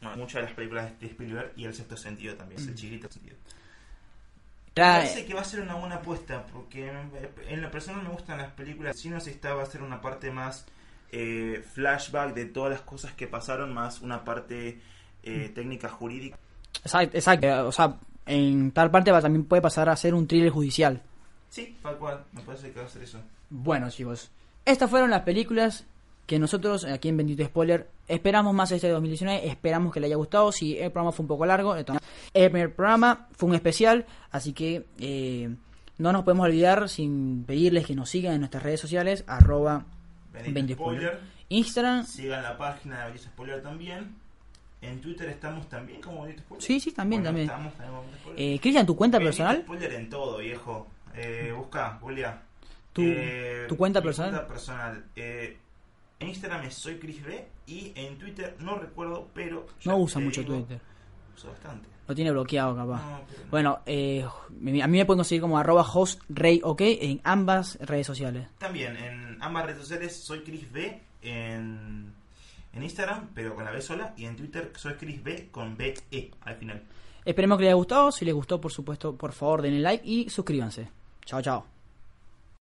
bueno, muchas de las películas de Spielberg y El Sexto Sentido también, es el chiquito sentido. Trae- parece que va a ser una buena apuesta porque en la persona me gustan las películas. Si no se está, va a ser una parte más eh, flashback de todas las cosas que pasaron, más una parte eh, técnica jurídica. Exacto, exacto. O sea, en tal parte va, también puede pasar a ser un thriller judicial. Sí, tal cual, me parece que va a ser eso. Bueno, chicos, estas fueron las películas que nosotros aquí en Bendito Spoiler esperamos más este 2019. Esperamos que le haya gustado. Si el programa fue un poco largo, el primer programa fue un especial, así que eh, no nos podemos olvidar sin pedirles que nos sigan en nuestras redes sociales, arroba Bendito. Spoiler. Instagram. Sigan la página de Bendito Spoiler también. En Twitter estamos también como Bendito Spoiler. Sí, sí, también, Bueno, también. Estamos también Spoiler. Eh, Cristian, ¿tu cuenta Bendito personal? Spoiler en todo, viejo. Eh, busca, Julia. Tu- Eh, tu cuenta personal. cuenta personal. Eh, en Instagram es soy Chris B y en Twitter no recuerdo, pero No usa mucho digo, Twitter. Uso bastante. Lo tiene bloqueado, capaz. No, pero no. Bueno, eh, a mí me pueden conseguir como arroba hostrey ok en ambas redes sociales. También en ambas redes sociales soy Chris B en, en Instagram, pero con la B sola, y en Twitter soy Chris B con B E al final. Esperemos que les haya gustado. Si les gustó, por supuesto, por favor, denle like y suscríbanse. Chao, chao.